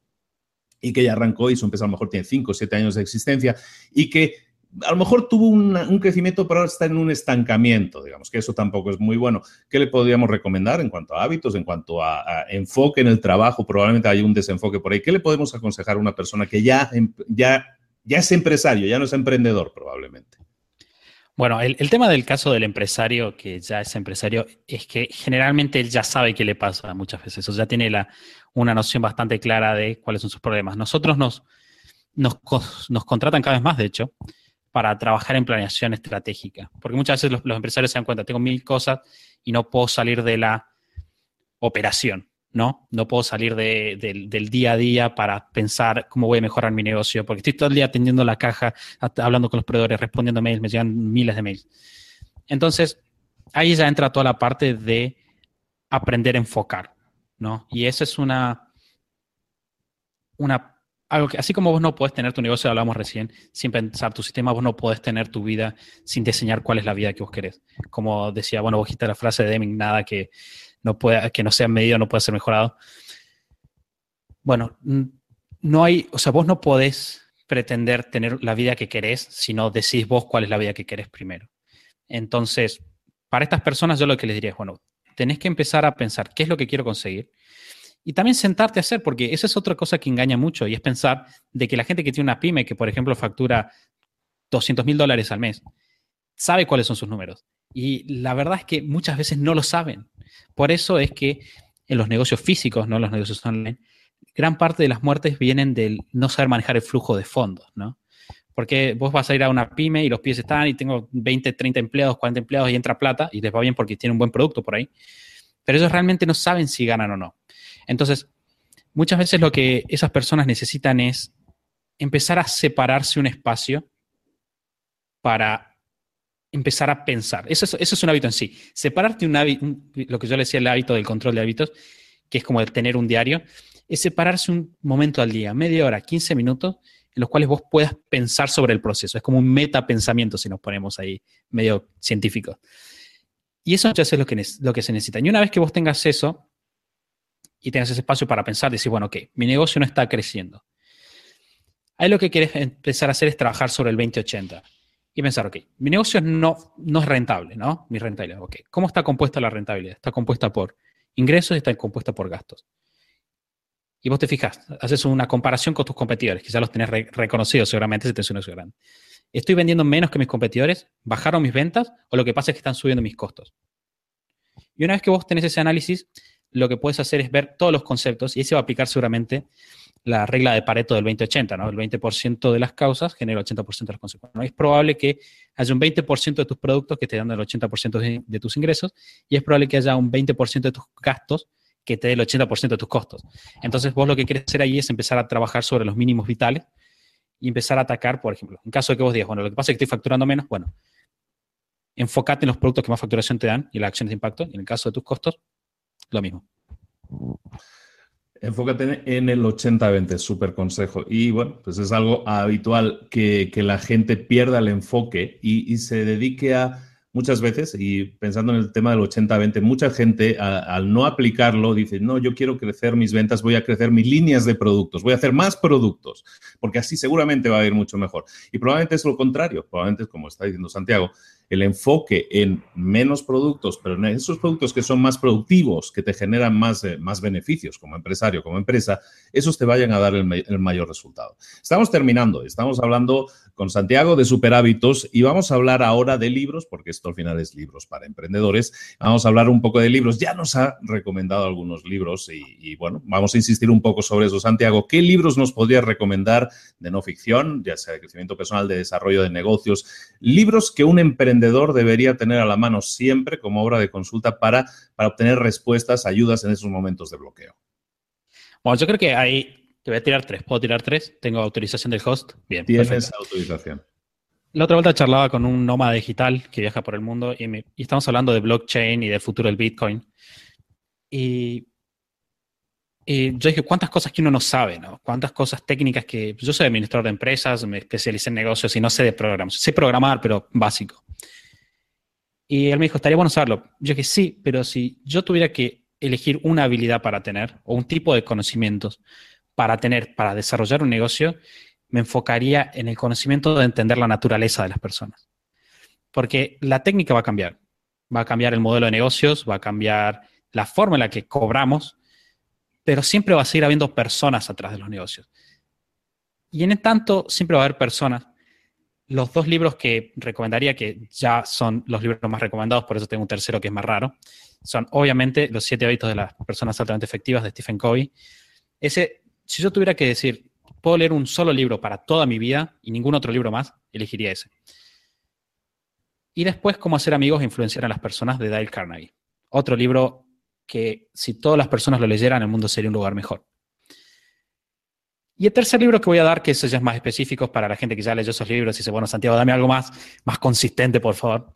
y que ya arrancó y su empresa a lo mejor tiene cinco o siete años de existencia y que a lo mejor tuvo un crecimiento, pero ahora está en un estancamiento, digamos, que eso tampoco es muy bueno. ¿Qué le podríamos recomendar en cuanto a hábitos, en cuanto a, enfoque en el trabajo? Probablemente hay un desenfoque por ahí. ¿Qué le podemos aconsejar a una persona que ya, em, es empresario, ya no es emprendedor, probablemente? Bueno, el, tema del caso del empresario que ya es empresario es que generalmente él ya sabe qué le pasa muchas veces, o ya tiene una noción bastante clara de cuáles son sus problemas. Nosotros nos, nos, nos contratan cada vez más, de hecho, para trabajar en planeación estratégica. Porque muchas veces los, empresarios se dan cuenta, tengo mil cosas y no puedo salir de la operación, ¿no? No puedo salir del día a día para pensar cómo voy a mejorar mi negocio, porque estoy todo el día atendiendo la caja, hablando con los proveedores, respondiendo mails, me llegan miles de mails. Entonces, ahí ya entra toda la parte de aprender a enfocar, ¿no? Y esa es una, una así como vos no puedes tener tu negocio, hablamos recién, sin pensar tu sistema, vos no puedes tener tu vida sin diseñar cuál es la vida que vos querés. Como decía, bueno, vos la frase de Deming, nada que no, pueda, que no sea medido no puede ser mejorado. Bueno, no hay, o sea, vos no podés pretender tener la vida que querés si no decís vos cuál es la vida que querés primero. Entonces, para estas personas yo lo que les diría es, bueno, tenés que empezar a pensar qué es lo que quiero conseguir y también sentarte a hacer, porque esa es otra cosa que engaña mucho, y es pensar de que la gente que tiene una pyme, que por ejemplo factura 200 mil dólares al mes, sabe cuáles son sus números. Y la verdad es que muchas veces no lo saben. Por eso es que en los negocios físicos, no en los negocios online, gran parte de las muertes vienen del no saber manejar el flujo de fondos, ¿no? Porque vos vas a ir a una pyme y los pies están y tengo 20, 30 empleados, 40 empleados y entra plata y les va bien porque tienen un buen producto por ahí. Pero ellos realmente no saben si ganan o no. Entonces, muchas veces lo que esas personas necesitan es empezar a separarse un espacio para empezar a pensar. Eso es, un hábito en sí. Separarte un hábito, lo que yo le decía el hábito del control de hábitos, que es como tener un diario, es separarse un momento al día, media hora, 15 minutos, en los cuales vos puedas pensar sobre el proceso. Es como un metapensamiento si nos ponemos ahí medio científico. Y eso es lo que, lo que se necesita. Y una vez que vos tengas eso, y tengas ese espacio para pensar, decir, bueno, ok, mi negocio no está creciendo. Ahí lo que quieres empezar a hacer es trabajar sobre el 2080 y pensar, ok, mi negocio no, no es rentable, ¿no? Mi rentabilidad, ok. ¿Cómo está compuesta la rentabilidad? Está compuesta por ingresos y está compuesta por gastos. Y vos te fijas, haces una comparación con tus competidores, quizás los tenés reconocidos seguramente si tenés un negocio grande. ¿Estoy vendiendo menos que mis competidores? ¿Bajaron mis ventas? ¿O lo que pasa es que están subiendo mis costos? Y una vez que vos tenés ese análisis, lo que puedes hacer es ver todos los conceptos y ese va a aplicar seguramente la regla de Pareto del 20-80, ¿no? El 20% de las causas genera el 80% de las consecuencias. Es probable que haya un 20% de tus productos que te dan el 80% de, tus ingresos y es probable que haya un 20% de tus gastos que te dé el 80% de tus costos. Entonces, vos lo que quieres hacer ahí es empezar a trabajar sobre los mínimos vitales y empezar a atacar, por ejemplo, en caso de que vos digas, bueno, lo que pasa es que estoy facturando menos, bueno, enfócate en los productos que más facturación te dan y las acciones de impacto. Y en el caso de tus costos, lo mismo. Enfócate en el 80-20, súper consejo. Y bueno, pues es algo habitual que, la gente pierda el enfoque y, se dedique a muchas veces, y pensando en el tema del 80-20, mucha gente al no aplicarlo dice, no, yo quiero crecer mis ventas, voy a crecer mis líneas de productos, voy a hacer más productos, porque así seguramente va a ir mucho mejor. Y probablemente es lo contrario, probablemente, como está diciendo Santiago, el enfoque en menos productos, pero en esos productos que son más productivos, que te generan más, eh, más beneficios como empresario, como empresa, esos te vayan a dar el, mayor resultado. Estamos terminando, estamos hablando con Santiago de Superhábitos y vamos a hablar ahora de libros, porque esto al final es libros para emprendedores. Vamos a hablar un poco de libros. Ya nos ha recomendado algunos libros y, y bueno, vamos a insistir un poco sobre eso. Santiago, ¿qué libros nos podrías recomendar de no ficción, ya sea de crecimiento personal, de desarrollo de negocios? Libros que un emprendedor debería tener a la mano siempre como obra de consulta para, para obtener respuestas, ayudas en esos momentos de bloqueo. Bueno, yo creo que hay te voy a tirar tres. ¿Puedo tirar tres? Tengo autorización del host. Bien. Tienes perfecto. autorización. La otra vuelta charlaba con un nómada digital que viaja por el mundo y, me, y, estamos hablando de blockchain y del futuro del Bitcoin. Y, y, yo dije, ¿cuántas cosas que uno no sabe? ¿no? ¿Cuántas cosas técnicas que... Yo soy administrador de empresas, me especialicé en negocios y no sé de programas. Sé programar, pero básico. Y él me dijo, estaría bueno saberlo. Yo dije, sí, pero si yo tuviera que elegir una habilidad para tener o un tipo de conocimientos, para tener, para desarrollar un negocio, me enfocaría en el conocimiento de entender la naturaleza de las personas. Porque la técnica va a cambiar. Va a cambiar el modelo de negocios, va a cambiar la forma en la que cobramos, pero siempre va a seguir habiendo personas atrás de los negocios. Y en tanto, siempre va a haber personas. Los dos libros que recomendaría, que ya son los libros más recomendados, por eso tengo un tercero que es más raro, son obviamente Los siete hábitos de las personas altamente efectivas de Stephen Covey. Ese si yo tuviera que decir, puedo leer un solo libro para toda mi vida y ningún otro libro más, elegiría ese. Y después, Cómo hacer amigos e influenciar a las personas de Dale Carnegie. Otro libro que si todas las personas lo leyeran, el mundo sería un lugar mejor. Y el tercer libro que voy a dar, que eso ya es más específico para la gente que ya leyó esos libros y dice, bueno, Santiago, dame algo más, más consistente, por favor,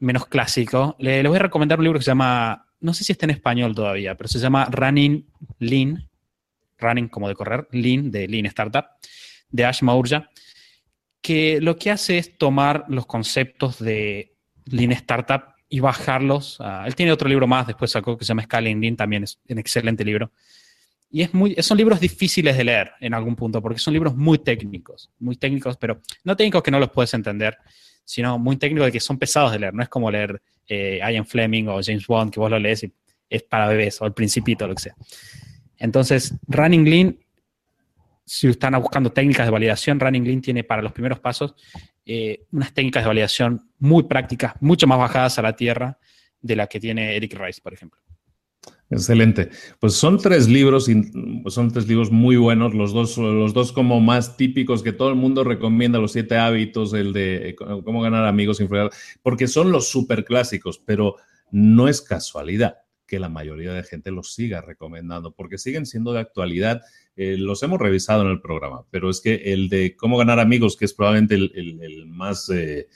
menos clásico. Le, voy a recomendar un libro que se llama, no sé si está en español todavía, pero se llama Running Lean, running como de correr, Lean, de Lean Startup, de Ash Maurya, que lo que hace es tomar los conceptos de Lean Startup y bajarlos. él tiene otro libro más, después sacó que se llama Lean, también es un excelente libro. Y es muy, son libros difíciles de leer en algún punto, porque son libros muy técnicos, muy técnicos, pero no técnicos que no los puedes entender, sino muy técnicos de que son pesados de leer. No es como leer eh, Ian Fleming o James Bond, que vos lo lees y es para bebés, o el principito, lo que sea. Entonces, Running Lean, si están buscando técnicas de validación, Running Lean tiene para los primeros pasos eh, unas técnicas de validación muy prácticas, mucho más bajadas a la tierra de la que tiene Eric Rice, por ejemplo. Excelente. Pues son tres libros, pues son tres libros muy buenos, los dos, los dos como más típicos que todo el mundo recomienda, los siete hábitos, el de cómo ganar amigos, porque son los súper clásicos, pero no es casualidad que la mayoría de gente los siga recomendando, porque siguen siendo de actualidad. Eh, los hemos revisado en el programa, pero es que el de cómo ganar amigos, que es probablemente el, más, eh,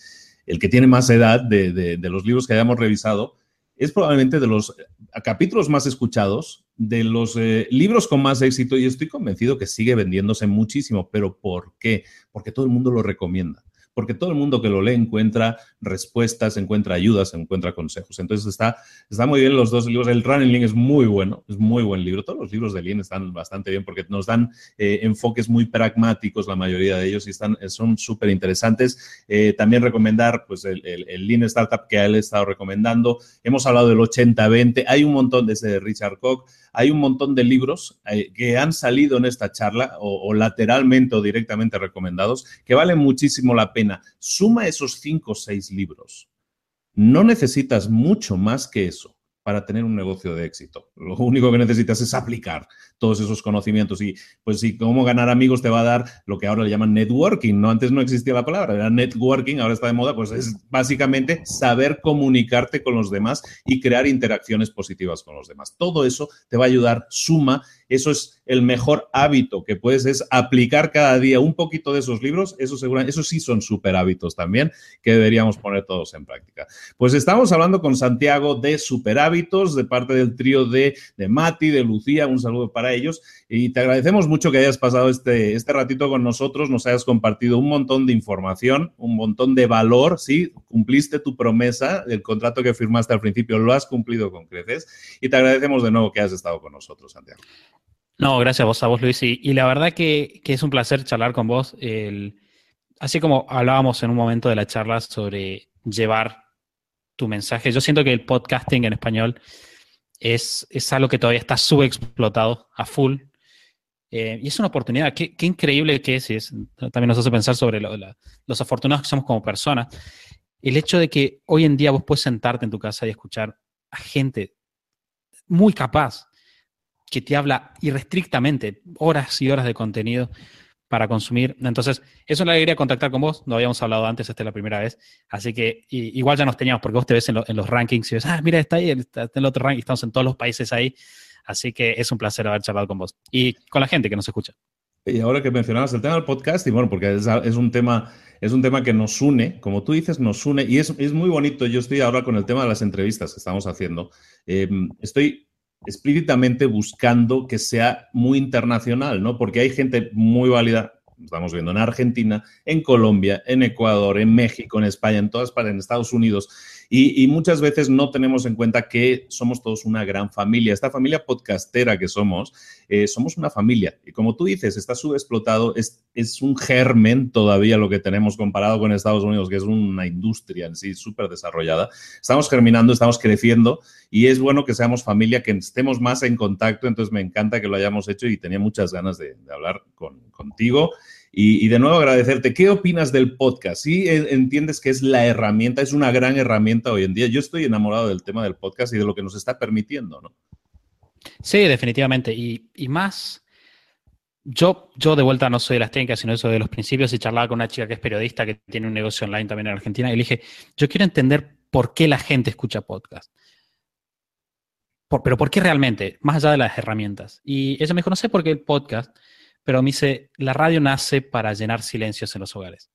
el que tiene más edad de, los libros que hayamos revisado, es probablemente de los eh, capítulos más escuchados, de los libros con más éxito, y estoy convencido que sigue vendiéndose muchísimo. ¿Pero por qué? Porque todo el mundo lo recomienda porque todo el mundo que lo lee encuentra respuestas, encuentra ayudas, encuentra consejos. Entonces está, está muy bien los dos libros. El Running Lean es muy bueno, es muy buen libro. Todos los libros de Lean están bastante bien porque nos dan eh, enfoques muy pragmáticos, la mayoría de ellos, y están, son súper interesantes. Eh, también recomendar pues, el, el, Lean Startup que él he estado recomendando. Hemos hablado del 80-20. Hay un montón de ese de Richard Koch. Hay un montón de libros eh, que han salido en esta charla o, o lateralmente o directamente recomendados que valen muchísimo la pena Suma esos cinco o seis libros. No necesitas mucho más que eso para tener un negocio de éxito. Lo único que necesitas es aplicar todos esos conocimientos y pues si cómo ganar amigos te va a dar lo que ahora le llaman networking, no antes no existía la palabra, era networking, ahora está de moda, pues es básicamente saber comunicarte con los demás y crear interacciones positivas con los demás. Todo eso te va a ayudar, suma eso es el mejor hábito que puedes, es aplicar cada día un poquito de esos libros. Eso, seguramente, eso sí son super hábitos también que deberíamos poner todos en práctica. Pues estamos hablando con Santiago de super hábitos, de parte del trío de, de Mati, de Lucía. Un saludo para ellos. Y te agradecemos mucho que hayas pasado este, este ratito con nosotros, nos hayas compartido un montón de información, un montón de valor. Sí, cumpliste tu promesa, el contrato que firmaste al principio lo has cumplido con creces. Y te agradecemos de nuevo que hayas estado con nosotros, Santiago. No, gracias a vos, a vos Luis. Y, la verdad que, es un placer charlar con vos. así como hablábamos en un momento de la charla sobre llevar tu mensaje. Yo siento que el podcasting en español es, es algo que todavía está subexplotado a full. Eh, y es una oportunidad. Qué, increíble que es, es, También nos hace pensar sobre los afortunados que somos como personas. El hecho de que hoy en día vos puedes sentarte en tu casa y escuchar a gente muy capaz que te habla irrestrictamente, horas y horas de contenido para consumir. Entonces, es una alegría contactar con vos. No habíamos hablado antes, esta es la primera vez. Así que igual ya nos teníamos, porque vos te ves en, los rankings y ves, ah, mira, está ahí, está en el otro ranking, estamos en todos los países ahí. Así que es un placer haber charlado con vos y con la gente que nos escucha. Y ahora que mencionabas el tema del podcast, y bueno, porque es, es un tema es un tema que nos une, como tú dices, nos une y es, es, muy bonito. Yo estoy ahora con el tema de las entrevistas que estamos haciendo. Eh, estoy explícitamente buscando que sea muy internacional, ¿no? Porque hay gente muy válida, estamos viendo en Argentina, en Colombia, en Ecuador, en México, en España, en todas partes, en Estados Unidos, y, muchas veces no tenemos en cuenta que somos todos una gran familia. Esta familia podcastera que somos, eh, somos una familia. Y como tú dices, está subexplotado, es, es un germen todavía lo que tenemos comparado con Estados Unidos, que es una industria en sí súper desarrollada. Estamos germinando, estamos creciendo y es bueno que seamos familia, que estemos más en contacto. Entonces me encanta que lo hayamos hecho y tenía muchas ganas de, hablar con, contigo. Y, de nuevo agradecerte. ¿Qué opinas del podcast? ¿Sí entiendes que es la herramienta, es una gran herramienta hoy en día? Yo estoy enamorado del tema del podcast y de lo que nos está permitiendo, ¿no? Sí, definitivamente. Y, más, yo, yo de vuelta no soy de las técnicas, sino eso de los principios y charlaba con una chica que es periodista, que tiene un negocio online también en Argentina, y le dije, yo quiero entender por qué la gente escucha podcast. pero ¿por qué realmente? Más allá de las herramientas. Y ella me dijo, no sé por qué el podcast pero me dice, la radio nace para llenar silencios en los hogares.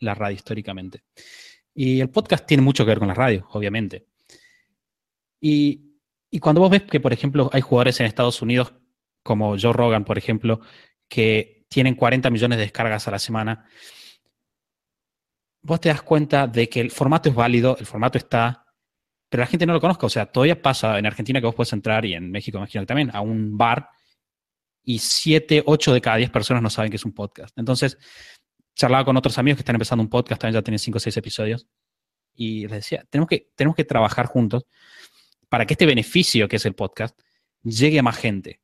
La radio históricamente. Y el podcast tiene mucho que ver con la radio, obviamente. Y, cuando vos ves que, por ejemplo, hay jugadores en Estados Unidos, como Joe Rogan, por ejemplo, que tienen 40 millones de descargas a la semana, vos te das cuenta de que el formato es válido, el formato está, pero la gente no lo conozca. O sea, todavía pasa en Argentina que vos puedes entrar y en México, imagino también, a un bar y 7, 8 de cada 10 personas no saben que es un podcast. Entonces, charlaba con otros amigos que están empezando un podcast, también ya tienen 5 o 6 episodios, y les decía, tenemos que, tenemos que trabajar juntos para que este beneficio que es el podcast llegue a más gente.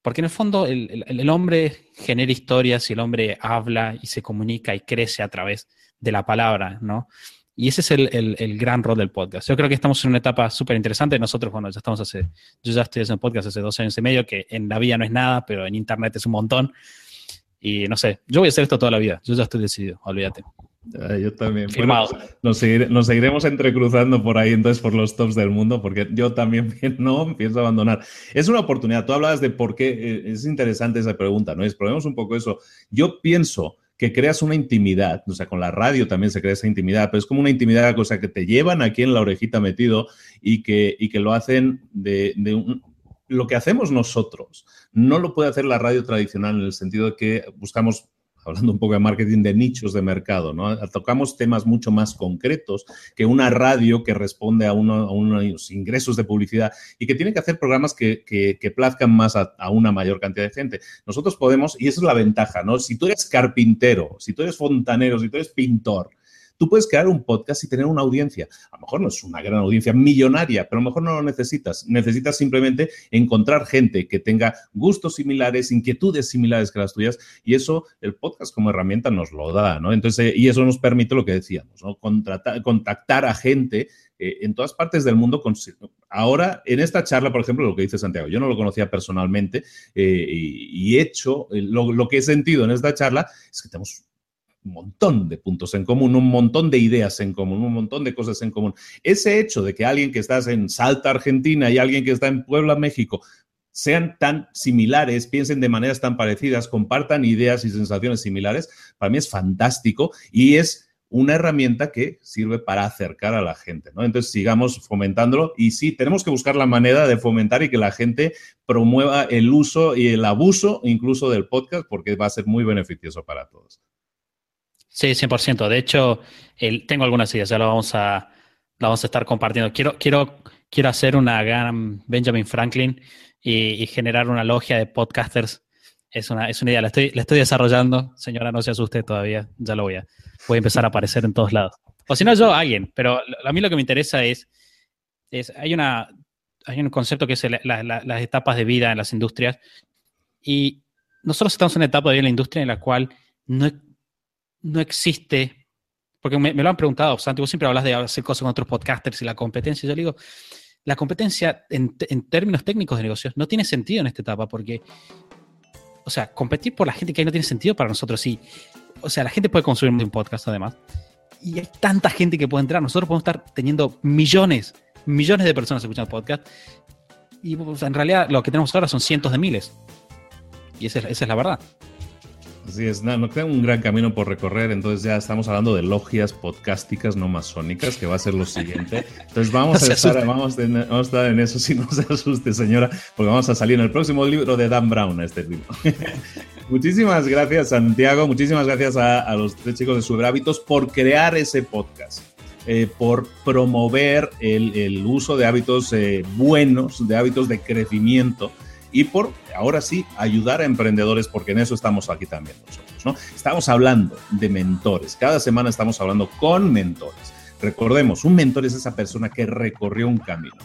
Porque en el fondo el, el, hombre genera historias y el hombre habla y se comunica y crece a través de la palabra, ¿no? Y ese es el, gran rol del podcast. Yo creo que estamos en una etapa súper interesante. Nosotros, bueno, ya estamos hace, yo ya estoy haciendo podcast hace dos años y medio, que en la vida no es nada, pero en Internet es un montón. Y no sé, yo voy a hacer esto toda la vida. Yo ya estoy decidido, olvídate. yo también. Firmado. nos, seguiremos entrecruzando por ahí entonces por los tops del mundo, porque yo también no pienso abandonar. Es una oportunidad. Tú hablabas de por qué, eh, es interesante esa pregunta, ¿no? Exploremos un poco eso. Yo pienso que creas una intimidad, o sea, con la radio también se crea esa intimidad, pero es como una intimidad, cosa que te llevan aquí en la orejita metido y que, y que lo hacen de, lo que hacemos nosotros. No lo puede hacer la radio tradicional en el sentido de que buscamos hablando un poco de marketing de nichos de mercado, ¿no? Tocamos temas mucho más concretos que una radio que responde a, unos ingresos de publicidad y que tiene que hacer programas que, que, plazcan más a, a, una mayor cantidad de gente. Nosotros podemos, y esa es la ventaja, ¿no? Si tú eres carpintero, si tú eres fontanero, si tú eres pintor, Tú puedes crear un podcast y tener una audiencia. A lo mejor no es una gran audiencia millonaria, pero a lo mejor no lo necesitas. Necesitas simplemente encontrar gente que tenga gustos similares, inquietudes similares que las tuyas, y eso el podcast como herramienta nos lo da, ¿no? Entonces, y eso nos permite lo que decíamos, ¿no? contactar a gente eh, en todas partes del mundo. ahora, en esta charla, por ejemplo, lo que dice Santiago, yo no lo conocía personalmente eh, y, he hecho, eh, lo, lo, que he sentido en esta charla es que tenemos un montón de puntos en común, un montón de ideas en común, un montón de cosas en común. Ese hecho de que alguien que estás en Salta, Argentina, y alguien que está en Puebla, México, sean tan similares, piensen de maneras tan parecidas, compartan ideas y sensaciones similares, para mí es fantástico y es una herramienta que sirve para acercar a la gente, ¿no? Entonces sigamos fomentándolo y sí, tenemos que buscar la manera de fomentar y que la gente promueva el uso y el abuso incluso del podcast porque va a ser muy beneficioso para todos. Sí, 100%. De hecho, tengo algunas ideas, ya lo vamos a, vamos a estar compartiendo. Quiero, quiero, quiero hacer una gran Benjamin Franklin y, generar una logia de podcasters. Es una, es idea, la estoy, la estoy desarrollando. Señora, no se asuste todavía, ya lo voy a, voy a empezar a aparecer en todos lados. O si no, yo, alguien. Pero a mí lo que me interesa es, es hay, una, hay un concepto que es las etapas de vida en las industrias. Y nosotros estamos en una etapa de vida en la industria en la cual no, no existe, porque me, lo han preguntado, Santi, vos siempre hablas de hacer cosas con otros podcasters y la competencia. Yo digo, la competencia en, términos técnicos de negocios no tiene sentido en esta etapa porque o sea, competir por la gente que hay no tiene sentido para nosotros. Sí, o sea, la gente puede consumir un podcast además. Y hay tanta gente que puede entrar. Nosotros podemos estar teniendo millones, millones de personas escuchando podcast. Y en realidad lo que tenemos ahora son cientos de miles. Y esa es la verdad. Así es, no, nos queda un gran camino por recorrer, entonces ya estamos hablando de logias podcásticas no masónicas, que va a ser lo siguiente. Entonces vamos, a, estar, vamos, a estar en eso, si no se asuste señora, porque vamos a salir en el próximo libro de Dan Brown, este libro. muchísimas gracias Santiago, muchísimas gracias a, los tres chicos de Super Hábitos por crear ese podcast. Eh, por promover el, uso de hábitos eh, buenos, de hábitos de crecimiento y por, ahora sí, ayudar a emprendedores, porque en eso estamos aquí también nosotros, ¿no? Estamos hablando de mentores. Cada semana estamos hablando con mentores. Recordemos, un mentor es esa persona que recorrió un camino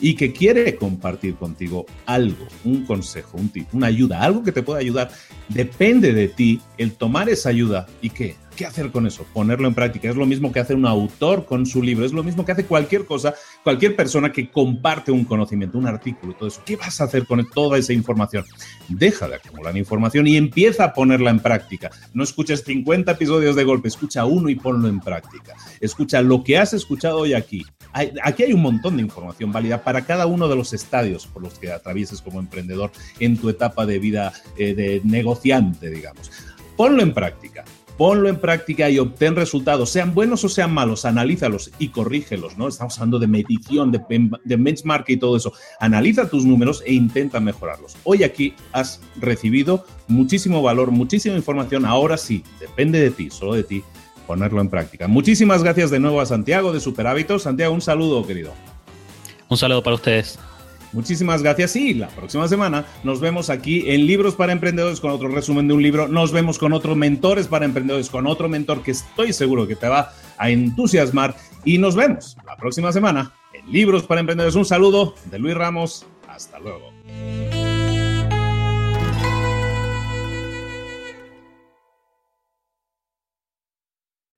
y que quiere compartir contigo algo, un consejo, un tip, una ayuda, algo que te pueda ayudar. Depende de ti el tomar esa ayuda y qué ¿Qué hacer con eso? Ponerlo en práctica. Es lo mismo que hace un autor con su libro, es lo mismo que hace cualquier cosa, cualquier persona que comparte un conocimiento, un artículo, todo eso. ¿Qué vas a hacer con toda esa información? Deja de acumular información y empieza a ponerla en práctica. No escuches 50 episodios de golpe, escucha uno y ponlo en práctica. Escucha lo que has escuchado hoy aquí. aquí hay un montón de información válida para cada uno de los estadios por los que atravieses como emprendedor en tu etapa de vida eh, de negociante, digamos. Ponlo en práctica ponlo en práctica y obtén resultados, sean buenos o sean malos, analízalos y corrígelos, ¿no? Estamos hablando de medición, de, de benchmark y todo eso. Analiza tus números e intenta mejorarlos. Hoy aquí has recibido muchísimo valor, muchísima información. Ahora sí, depende de ti, solo de ti, ponerlo en práctica. Muchísimas gracias de nuevo a Santiago de Super Hábitos. Santiago, un saludo, querido. Un saludo para ustedes. Muchísimas gracias y la próxima semana nos vemos aquí en Libros para Emprendedores con otro resumen de un libro. Nos vemos con otros mentores para emprendedores, con otro mentor que estoy seguro que te va a entusiasmar. Y nos vemos la próxima semana en Libros para Emprendedores. Un saludo de Luis Ramos. Hasta luego.